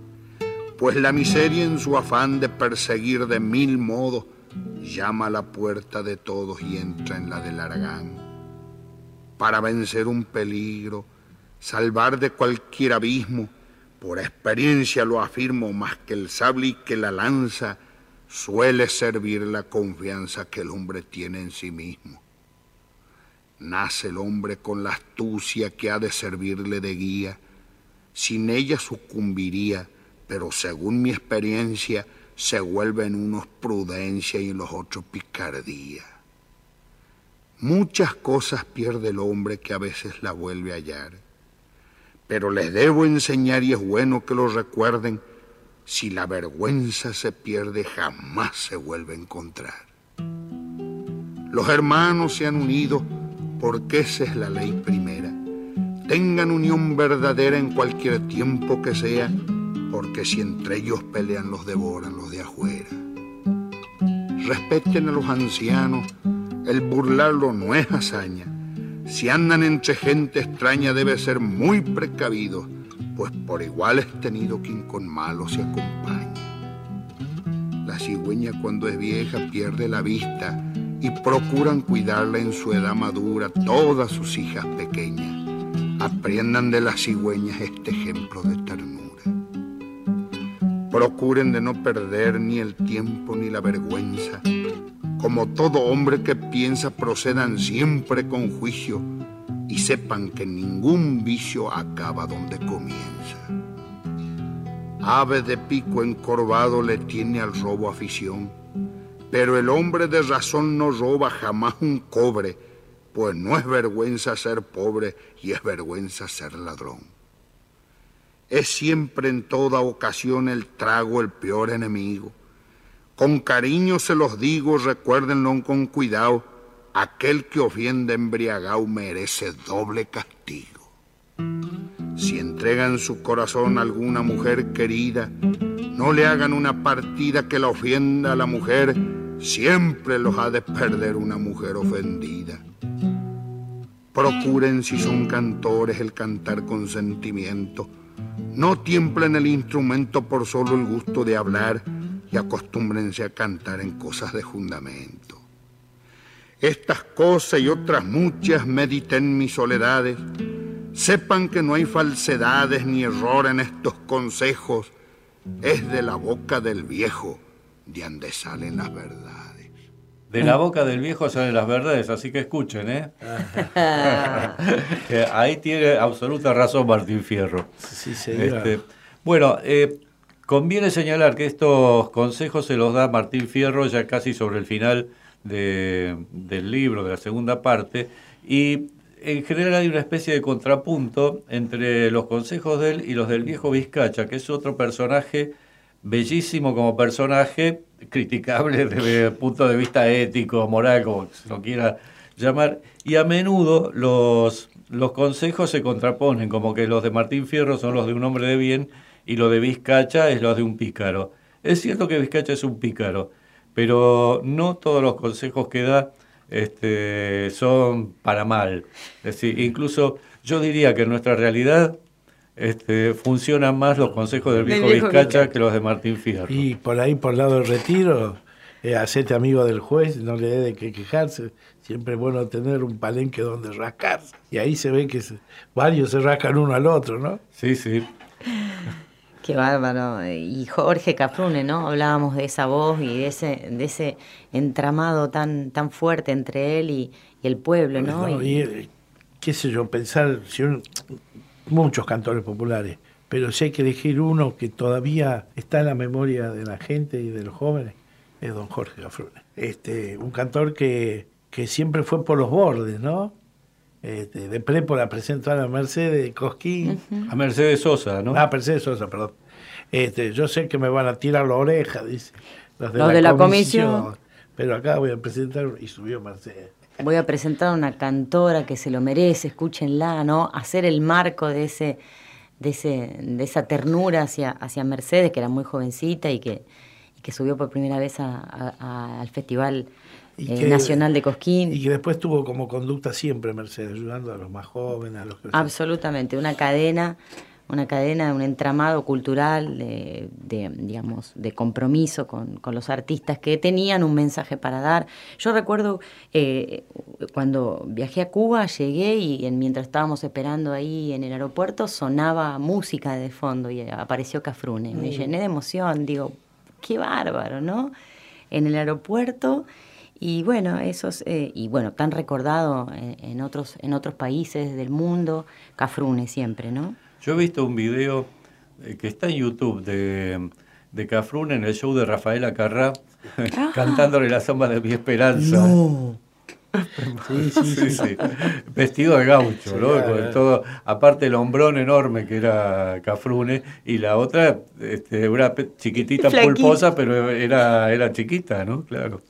[SPEAKER 13] pues la miseria en su afán de perseguir de mil modos llama a la puerta de todos y entra en la del aragán. Para vencer un peligro, salvar de cualquier abismo, por experiencia lo afirmo, más que el sable y que la lanza, suele servir la confianza que el hombre tiene en sí mismo. Nace el hombre con la astucia que ha de servirle de guía, sin ella sucumbiría, pero según mi experiencia, se vuelve en unos prudencia y los otros picardía. Muchas cosas pierde el hombre que a veces la vuelve a hallar, pero les debo enseñar y es bueno que lo recuerden, si la vergüenza se pierde jamás se vuelve a encontrar. Los hermanos se han unido porque esa es la ley primera. Tengan unión verdadera en cualquier tiempo que sea, porque si entre ellos pelean los devoran los de afuera. Respeten a los ancianos, el burlarlo no es hazaña. Si andan entre gente extraña debe ser muy precavido, pues por igual es tenido quien con malo se acompaña. La cigüeña cuando es vieja pierde la vista y procuran cuidarla en su edad madura todas sus hijas pequeñas. Aprendan de las cigüeñas este ejemplo de ternura. Procuren de no perder ni el tiempo ni la vergüenza. Como todo hombre que piensa, procedan siempre con juicio y sepan que ningún vicio acaba donde comienza. Ave de pico encorvado le tiene al robo afición, pero el hombre de razón no roba jamás un cobre, pues no es vergüenza ser pobre y es vergüenza ser ladrón. Es siempre en toda ocasión el trago el peor enemigo. Con cariño se los digo, recuérdenlo con cuidado, aquel que ofende embriagado merece doble castigo. Si entregan su corazón a alguna mujer querida, no le hagan una partida que la ofienda a la mujer, siempre los ha de perder una mujer ofendida. Procuren si son cantores el cantar con sentimiento. No tiemplen el instrumento por solo el gusto de hablar y acostúmbrense a cantar en cosas de fundamento. Estas cosas y otras muchas mediten mis soledades. Sepan que no hay falsedades ni error en estos consejos. Es de la boca del viejo de donde salen las verdades.
[SPEAKER 5] De la boca del viejo salen las verdades, así que escuchen, ¿eh? Ahí tiene absoluta razón Martín Fierro.
[SPEAKER 4] Sí, señor.
[SPEAKER 5] Este, bueno, eh, conviene señalar que estos consejos se los da Martín Fierro ya casi sobre el final de- del libro, de la segunda parte, y en general hay una especie de contrapunto entre los consejos de él y los del viejo Vizcacha, que es otro personaje bellísimo como personaje, criticable desde el punto de vista ético, moral, como se lo quiera llamar, y a menudo los, los consejos se contraponen, como que los de Martín Fierro son los de un hombre de bien y los de Vizcacha es los de un pícaro. Es cierto que Vizcacha es un pícaro, pero no todos los consejos que da este, son para mal. Es decir, incluso yo diría que en nuestra realidad este, funcionan más los consejos del viejo,
[SPEAKER 4] viejo
[SPEAKER 5] Vizcacha que los de Martín Fierro.
[SPEAKER 4] Y por ahí, por el lado del retiro, eh, hacete amigo del juez, no le dé de qué quejarse. Siempre es bueno tener un palenque donde rascarse. Y ahí se ve que se- varios se rascan uno al otro, ¿no?
[SPEAKER 5] Sí, sí.
[SPEAKER 3] Qué bárbaro. Y Jorge Cafrune, ¿no? Hablábamos de esa voz y de ese, de ese entramado tan, tan fuerte entre él y, y el pueblo, ¿no?
[SPEAKER 4] ¿no? Y, eh, qué sé yo, pensar, si muchos cantores populares, pero si hay que elegir uno que todavía está en la memoria de la gente y de los jóvenes, es don Jorge Cafrune. Este, un cantor que, que siempre fue por los bordes, ¿no? Este, de Prepo la presentó a la Mercedes Cosquín.
[SPEAKER 5] A Mercedes Sosa, ¿no?
[SPEAKER 4] Ah, Mercedes Sosa, perdón. Este, yo sé que me van a tirar la oreja, dice. Los de,
[SPEAKER 3] Los
[SPEAKER 4] la,
[SPEAKER 3] de la
[SPEAKER 4] comisión.
[SPEAKER 3] comisión.
[SPEAKER 4] Pero acá voy a presentar y subió Mercedes.
[SPEAKER 3] Voy a presentar a una cantora que se lo merece, escúchenla, ¿no? Hacer el marco de ese, de ese, de esa ternura hacia, hacia Mercedes, que era muy jovencita y que, y que subió por primera vez a- a- a- al Festival
[SPEAKER 4] Y
[SPEAKER 3] eh,
[SPEAKER 4] que-
[SPEAKER 3] Nacional de Cosquín.
[SPEAKER 4] Y que después tuvo como conducta siempre Mercedes, ayudando a los más jóvenes, a los que...
[SPEAKER 3] Absolutamente, una cadena, una cadena, un entramado cultural de, de, digamos, de compromiso con, con los artistas que tenían un mensaje para dar. Yo recuerdo eh, cuando viajé a Cuba, llegué y en- mientras estábamos esperando ahí en el aeropuerto sonaba música de fondo y apareció Cafrune. Me
[SPEAKER 14] Mm.
[SPEAKER 3] llené de emoción, digo, qué bárbaro, ¿no? En el aeropuerto y bueno, esos, eh, y bueno, tan recordado en, en otros, en otros países del mundo, Cafrune siempre, ¿no?
[SPEAKER 5] Yo he visto un video eh, que está en YouTube de, de Cafrune en el show de Rafaela Carrá cantándole la samba de mi esperanza.
[SPEAKER 4] No. Sí, sí,
[SPEAKER 5] Sí,
[SPEAKER 4] sí.
[SPEAKER 5] sí. Vestido de gaucho,
[SPEAKER 4] Sí,
[SPEAKER 5] ¿no?
[SPEAKER 4] claro,
[SPEAKER 5] Con todo, aparte el hombrón enorme que era Cafrune y la otra, este, una chiquitita
[SPEAKER 3] Flaquita.
[SPEAKER 5] pulposa, pero era, era chiquita, ¿no? Claro.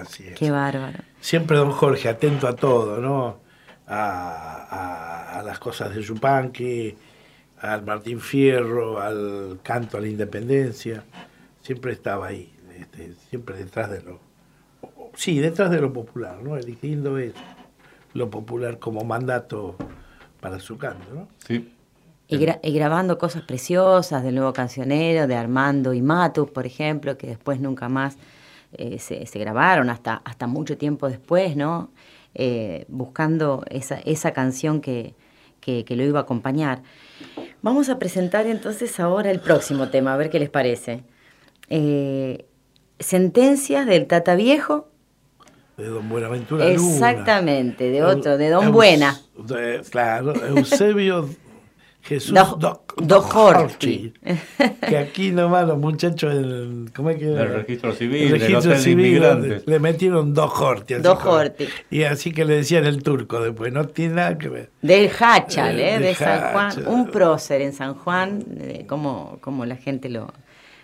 [SPEAKER 4] Así es.
[SPEAKER 3] Qué bárbaro.
[SPEAKER 4] Siempre don Jorge, atento a todo, ¿no? A, a- a las cosas de Yupanqui, al Martín Fierro, al canto a la independencia. Siempre estaba ahí, este, siempre detrás de lo... Sí, detrás de lo popular, ¿no? Eligiendo eso, lo popular como mandato para su canto, ¿no?
[SPEAKER 5] Sí.
[SPEAKER 3] Y, gra- y grabando cosas preciosas del nuevo cancionero, de Armando y Matus, por ejemplo, que después nunca más eh, se, se grabaron, hasta, hasta mucho tiempo después, ¿no? Eh, buscando esa, esa canción que, que, que lo iba a acompañar. Vamos a presentar entonces ahora el próximo tema, a ver qué les parece. Eh, sentencias del Tata Viejo.
[SPEAKER 4] De don Buenaventura Luna.
[SPEAKER 3] Exactamente, de otro, de Don Buena.
[SPEAKER 4] de- claro, Eusebio Jesús
[SPEAKER 3] Do-
[SPEAKER 4] Doc-
[SPEAKER 3] Dojorti.
[SPEAKER 4] que aquí nomás los muchachos del, ¿cómo es que
[SPEAKER 5] Del registro civil,
[SPEAKER 4] El registro civil,
[SPEAKER 5] inmigrantes.
[SPEAKER 4] le metieron Dojorti. así
[SPEAKER 3] Dojorti.
[SPEAKER 4] como- Y así que le decían el turco después, no tiene nada que ver.
[SPEAKER 3] Del Hachal,
[SPEAKER 4] Eh,
[SPEAKER 3] ¿eh?
[SPEAKER 4] de
[SPEAKER 3] de San Juan. Un prócer en San Juan, eh, como, como la gente lo,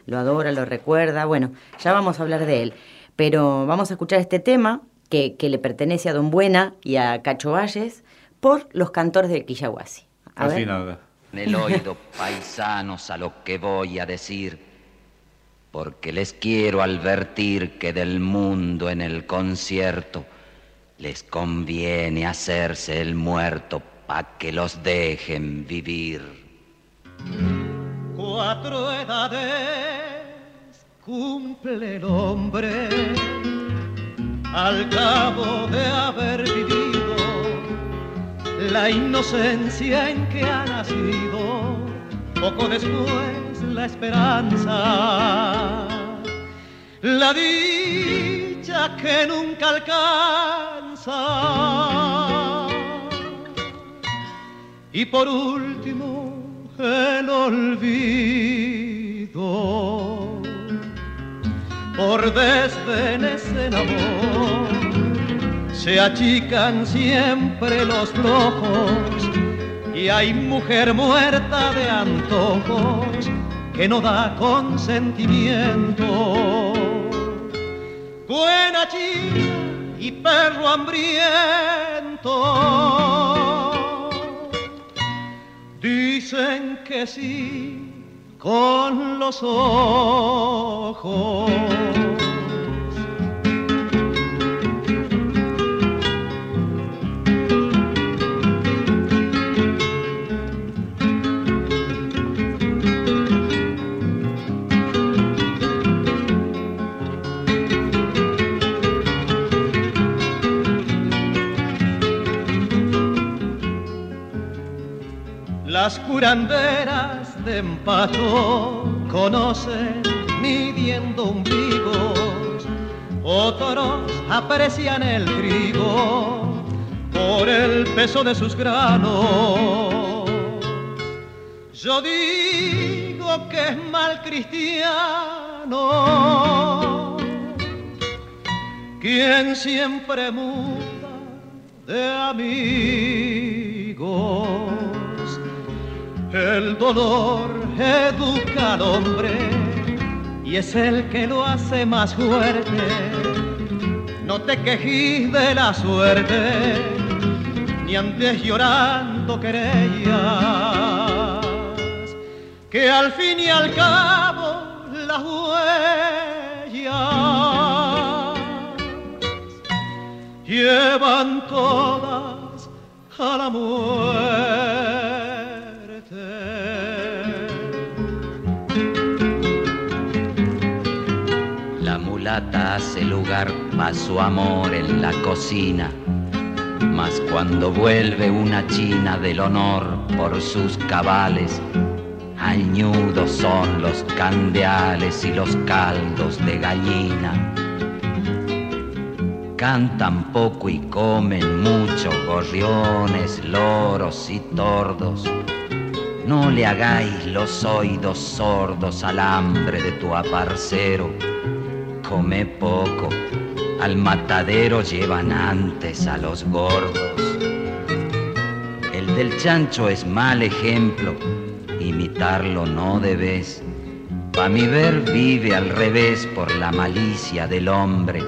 [SPEAKER 3] lo adora, lo recuerda. Bueno, ya vamos a hablar de él. Pero vamos a escuchar este tema que, que le pertenece a Don Buena y a Cacho Valles por los cantores del Quillahuasi.
[SPEAKER 5] Así
[SPEAKER 3] ver.
[SPEAKER 5] nada.
[SPEAKER 14] En el oído, paisanos, a lo que voy a decir, porque les quiero advertir que del mundo en el concierto les conviene hacerse el muerto pa' que los dejen vivir.
[SPEAKER 15] Cuatro edades cumple el hombre al cabo de haber vivido la inocencia en que ha nacido, poco después la esperanza, la dicha que nunca alcanza. Y por último, el olvido. Por desdenes en amor, se achican siempre los flojos y hay mujer muerta de antojos que no da consentimiento. Buena chica y perro hambriento. Dicen que sí con los ojos. Las curanderas de empacho conocen midiendo ombligos, otros aprecian el trigo por el peso de sus granos. Yo digo que es mal cristiano quien siempre muda de amigos. El dolor educa al hombre y es el que lo hace más fuerte. No te quejes de la suerte, ni andes llorando querellas, que al fin y al cabo las huellas llevan todas a la muerte.
[SPEAKER 14] Hace lugar pa' su amor en la cocina, mas cuando vuelve una china del honor por sus cabales, añudos son los candeales y los caldos de gallina. Cantan poco y comen mucho gorriones, loros y tordos. No le hagáis los oídos sordos al hambre de tu aparcero. Come poco, al matadero llevan antes a los gordos. El del chancho es mal ejemplo, imitarlo no debes. Pa' mi ver vive al revés por la malicia del hombre.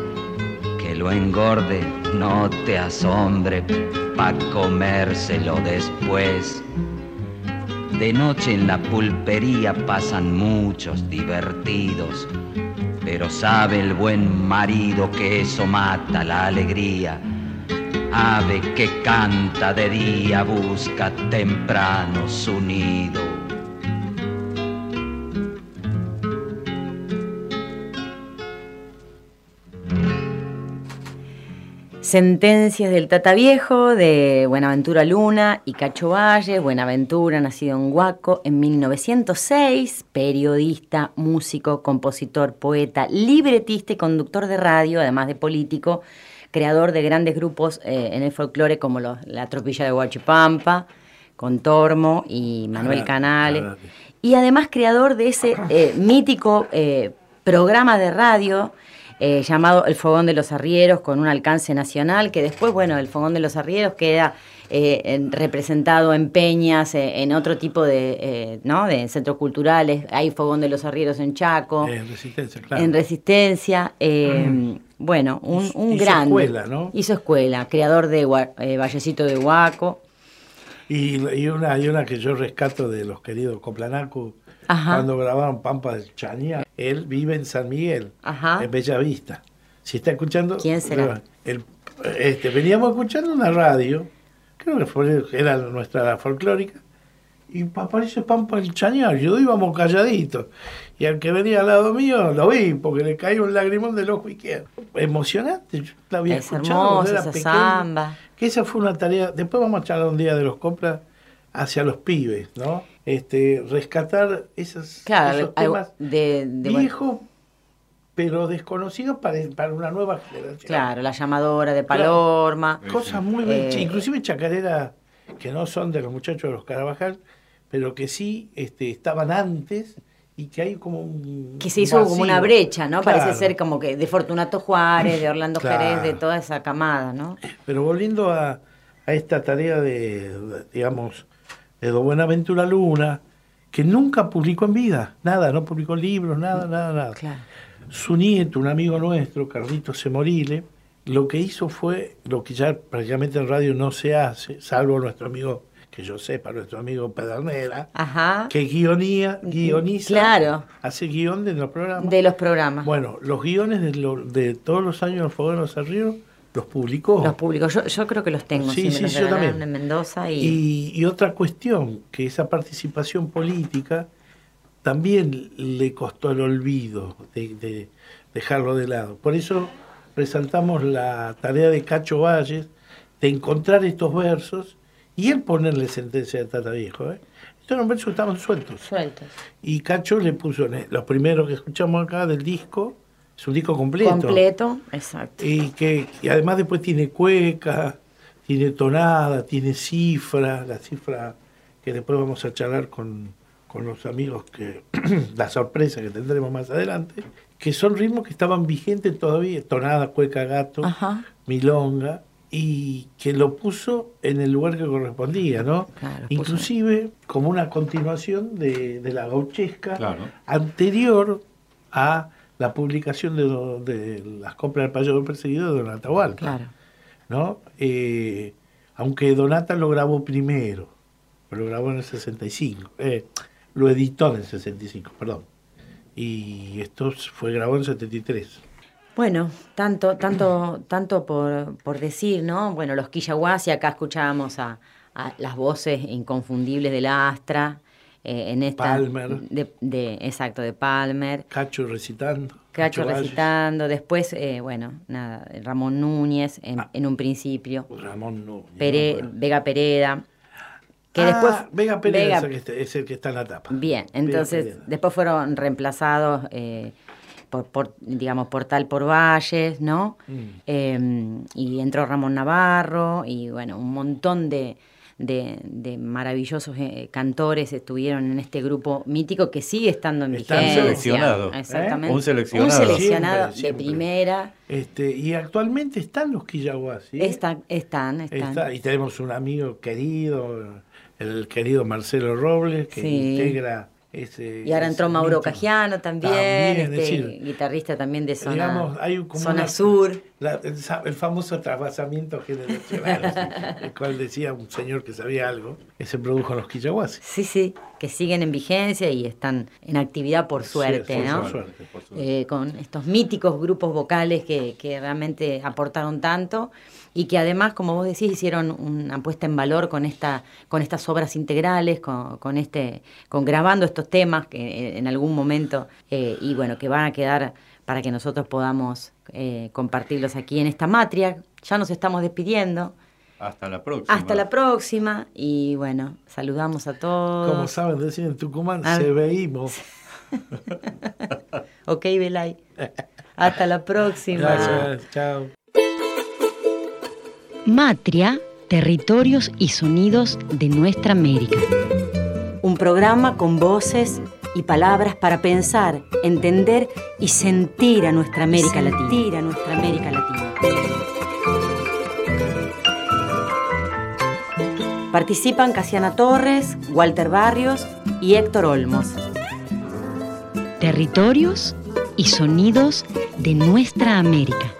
[SPEAKER 14] Que lo engorde, no te asombre, pa' comérselo después. De noche en la pulpería pasan muchos divertidos, pero sabe el buen marido que eso mata la alegría. Ave que canta de día busca temprano su nido.
[SPEAKER 3] Sentencias del Tata Viejo de Buenaventura Luna y Cacho Valle. Buenaventura, nacido en Huaco en 1906, periodista, músico, compositor, poeta, libretista y conductor de radio, además de político, creador de grandes grupos eh, en el folclore como los- La Tropilla de Huachipampa, con Tormo y Manuel Canales. Y además creador de ese eh, mítico eh, programa de radio eh, llamado El Fogón de los Arrieros, con un alcance nacional, que después, bueno, el Fogón de los Arrieros queda eh, en- representado en peñas, eh, en otro tipo de, ¿no? de centros culturales. Hay Fogón de los Arrieros en Chaco,
[SPEAKER 4] En Resistencia, claro.
[SPEAKER 3] en Resistencia. eh, Bueno, un, un
[SPEAKER 4] Hizo
[SPEAKER 3] grande.
[SPEAKER 4] escuela, ¿no?
[SPEAKER 3] Hizo escuela, creador de Vallecito de Huaco.
[SPEAKER 4] Y, y una, y una que yo rescato de los queridos Coplanacu,
[SPEAKER 3] Ajá.
[SPEAKER 4] cuando grabaron Pampa del Chañá, él vive en San Miguel,
[SPEAKER 3] Ajá.
[SPEAKER 4] en Bella Vista. Si está escuchando...
[SPEAKER 3] ¿Quién será?
[SPEAKER 4] el- este, veníamos escuchando una radio, creo que fue, era nuestra folclórica, y aparece Pampa del Chañar, yo íbamos calladitos. Y al que venía al lado mío lo vi, porque le caía un lagrimón del ojo izquierdo. Emocionante, yo la había
[SPEAKER 3] Es
[SPEAKER 4] escuchado
[SPEAKER 3] hermosa
[SPEAKER 4] era
[SPEAKER 3] esa samba.
[SPEAKER 4] Que esa fue una tarea, después vamos a charlar un día de los coplas hacia los pibes, ¿no? Este, rescatar esas,
[SPEAKER 3] Claro,
[SPEAKER 4] esos
[SPEAKER 3] algo
[SPEAKER 4] temas
[SPEAKER 3] de, de- bueno,
[SPEAKER 4] viejos, pero desconocidos para, para una nueva generación.
[SPEAKER 3] claro, la llamadora de
[SPEAKER 4] Claro.
[SPEAKER 3] Palorma.
[SPEAKER 4] Cosas muy
[SPEAKER 3] Eh,
[SPEAKER 4] inclusive chacareras que no son de los muchachos de los Carabajal, pero que sí este, estaban antes y que hay como un
[SPEAKER 3] que se hizo
[SPEAKER 4] vacío.
[SPEAKER 3] como una brecha, ¿no?
[SPEAKER 4] Claro.
[SPEAKER 3] Parece ser como que de Fortunato Juárez, de Orlando
[SPEAKER 4] Claro.
[SPEAKER 3] Jerez, de toda esa camada, ¿no?
[SPEAKER 4] Pero volviendo a, a esta tarea de, digamos, de Don Buenaventura Luna, que nunca publicó en vida, nada, no publicó libros, nada, nada, nada. Su nieto, un amigo nuestro, Carlito Semorile, lo que hizo fue lo que ya prácticamente en radio no se hace, salvo nuestro amigo, que yo sepa, nuestro amigo Pedernera,
[SPEAKER 3] Ajá.
[SPEAKER 4] que guionía, guioniza,
[SPEAKER 3] Claro.
[SPEAKER 4] hace guion de los programas.
[SPEAKER 3] De los programas.
[SPEAKER 4] Bueno, los guiones de, lo- de todos los años del Fogón de los Arrieros los publicó.
[SPEAKER 3] Los públicos. Yo, yo creo que los tengo.
[SPEAKER 4] Sí, sí,
[SPEAKER 3] los
[SPEAKER 4] yo también.
[SPEAKER 3] en Mendoza y,
[SPEAKER 4] Y, y otra cuestión, que esa participación política también le costó el olvido de, de dejarlo de lado. Por eso resaltamos la tarea de Cacho Valles de encontrar estos versos y él ponerle sentencia de Tata Viejo. ¿eh? Estos versos estaban sueltos.
[SPEAKER 3] Sueltos.
[SPEAKER 4] Y Cacho le puso, los primeros que escuchamos acá del disco, es un disco completo.
[SPEAKER 3] completo, exacto.
[SPEAKER 4] Y que y además después tiene cueca, tiene tonada, tiene cifra, la cifra que después vamos a charlar con, con los amigos que la sorpresa que tendremos más adelante, que son ritmos que estaban vigentes todavía, tonada, cueca, gato,
[SPEAKER 3] Ajá.
[SPEAKER 4] milonga, y que lo puso en el lugar que correspondía, ¿no?
[SPEAKER 3] Claro,
[SPEAKER 4] Inclusive como una continuación de, de la gauchesca
[SPEAKER 5] Claro.
[SPEAKER 4] anterior a la publicación de, las compras del payo perseguido de Don Atahualpa.
[SPEAKER 3] Claro.
[SPEAKER 4] ¿no? Eh, aunque Donata lo grabó primero, lo grabó en el 65, eh, lo editó en el 65, perdón. Y esto fue grabado en el 73.
[SPEAKER 3] Bueno, tanto, tanto, tanto por, por decir, ¿no? Bueno, los Quillahuasi, acá escuchábamos a, a las voces inconfundibles de la Astra, eh, en esta...
[SPEAKER 4] Palmer.
[SPEAKER 3] De, de- exacto, de Palmer.
[SPEAKER 4] Cacho recitando.
[SPEAKER 3] Cacho recitando, después, eh, bueno, nada, Ramón Núñez en,
[SPEAKER 4] Ah.
[SPEAKER 3] en un principio,
[SPEAKER 4] Ramón Núñez.
[SPEAKER 3] Pere- Vega Pereda, que
[SPEAKER 4] Ah,
[SPEAKER 3] después...
[SPEAKER 4] Vega
[SPEAKER 3] Vega-
[SPEAKER 4] es, el que está, es el que está en la tapa.
[SPEAKER 3] Bien, entonces
[SPEAKER 4] Pereda.
[SPEAKER 3] después fueron reemplazados eh, por, por, digamos, por tal por Valles, ¿no?
[SPEAKER 4] Mm.
[SPEAKER 3] Eh, y entró Ramón Navarro y bueno, un montón de, de, de maravillosos eh, cantores estuvieron en este grupo mítico que sigue estando en
[SPEAKER 4] Están
[SPEAKER 3] vigencia.
[SPEAKER 5] seleccionados, ¿eh?
[SPEAKER 3] Exactamente.
[SPEAKER 5] Un seleccionado.
[SPEAKER 3] Un seleccionado
[SPEAKER 4] Siempre, siempre.
[SPEAKER 3] de primera.
[SPEAKER 4] Este, y actualmente están los Quillahuasi. ¿eh?
[SPEAKER 3] Están, están, están.
[SPEAKER 4] Está- y tenemos un amigo querido, el querido Marcelo Robles, que
[SPEAKER 3] Sí.
[SPEAKER 4] integra ese.
[SPEAKER 3] Y ahora entró Mauro. Cajiano también,
[SPEAKER 4] También, es
[SPEAKER 3] este,
[SPEAKER 4] decir,
[SPEAKER 3] guitarrista también de zona,
[SPEAKER 4] digamos, hay como
[SPEAKER 3] zona
[SPEAKER 4] una-
[SPEAKER 3] sur.
[SPEAKER 4] la- el, famoso trasvasamiento generacional, el cual decía un señor que sabía algo, que se produjo en los Quillahuasi.
[SPEAKER 3] Sí, sí, que siguen en vigencia y están en actividad por suerte,
[SPEAKER 4] Sí, por
[SPEAKER 3] ¿no?
[SPEAKER 4] suerte, por suerte.
[SPEAKER 3] Eh, con estos míticos grupos vocales que, que realmente aportaron tanto y que además, como vos decís, hicieron una puesta en valor con esta, con estas obras integrales, con, con este, con grabando estos temas que en algún momento eh, y bueno, que van a quedar para que nosotros podamos eh, compartirlos aquí en esta matria. Ya nos estamos despidiendo.
[SPEAKER 5] Hasta la próxima.
[SPEAKER 3] Hasta la próxima y bueno, saludamos a todos.
[SPEAKER 4] Como saben decir en Tucumán,
[SPEAKER 3] Ah.
[SPEAKER 4] se veímos.
[SPEAKER 3] Ok, Belay. Hasta la próxima.
[SPEAKER 4] Gracias, chao.
[SPEAKER 2] Matria, Territorios y sonidos de nuestra América.
[SPEAKER 3] Un programa con voces y palabras para pensar, entender y sentir a nuestra América Latina. Sentir a nuestra América Latina. Participan Casiana Torres, Walter Barrios y Héctor Olmos.
[SPEAKER 2] Territorios y sonidos de nuestra América.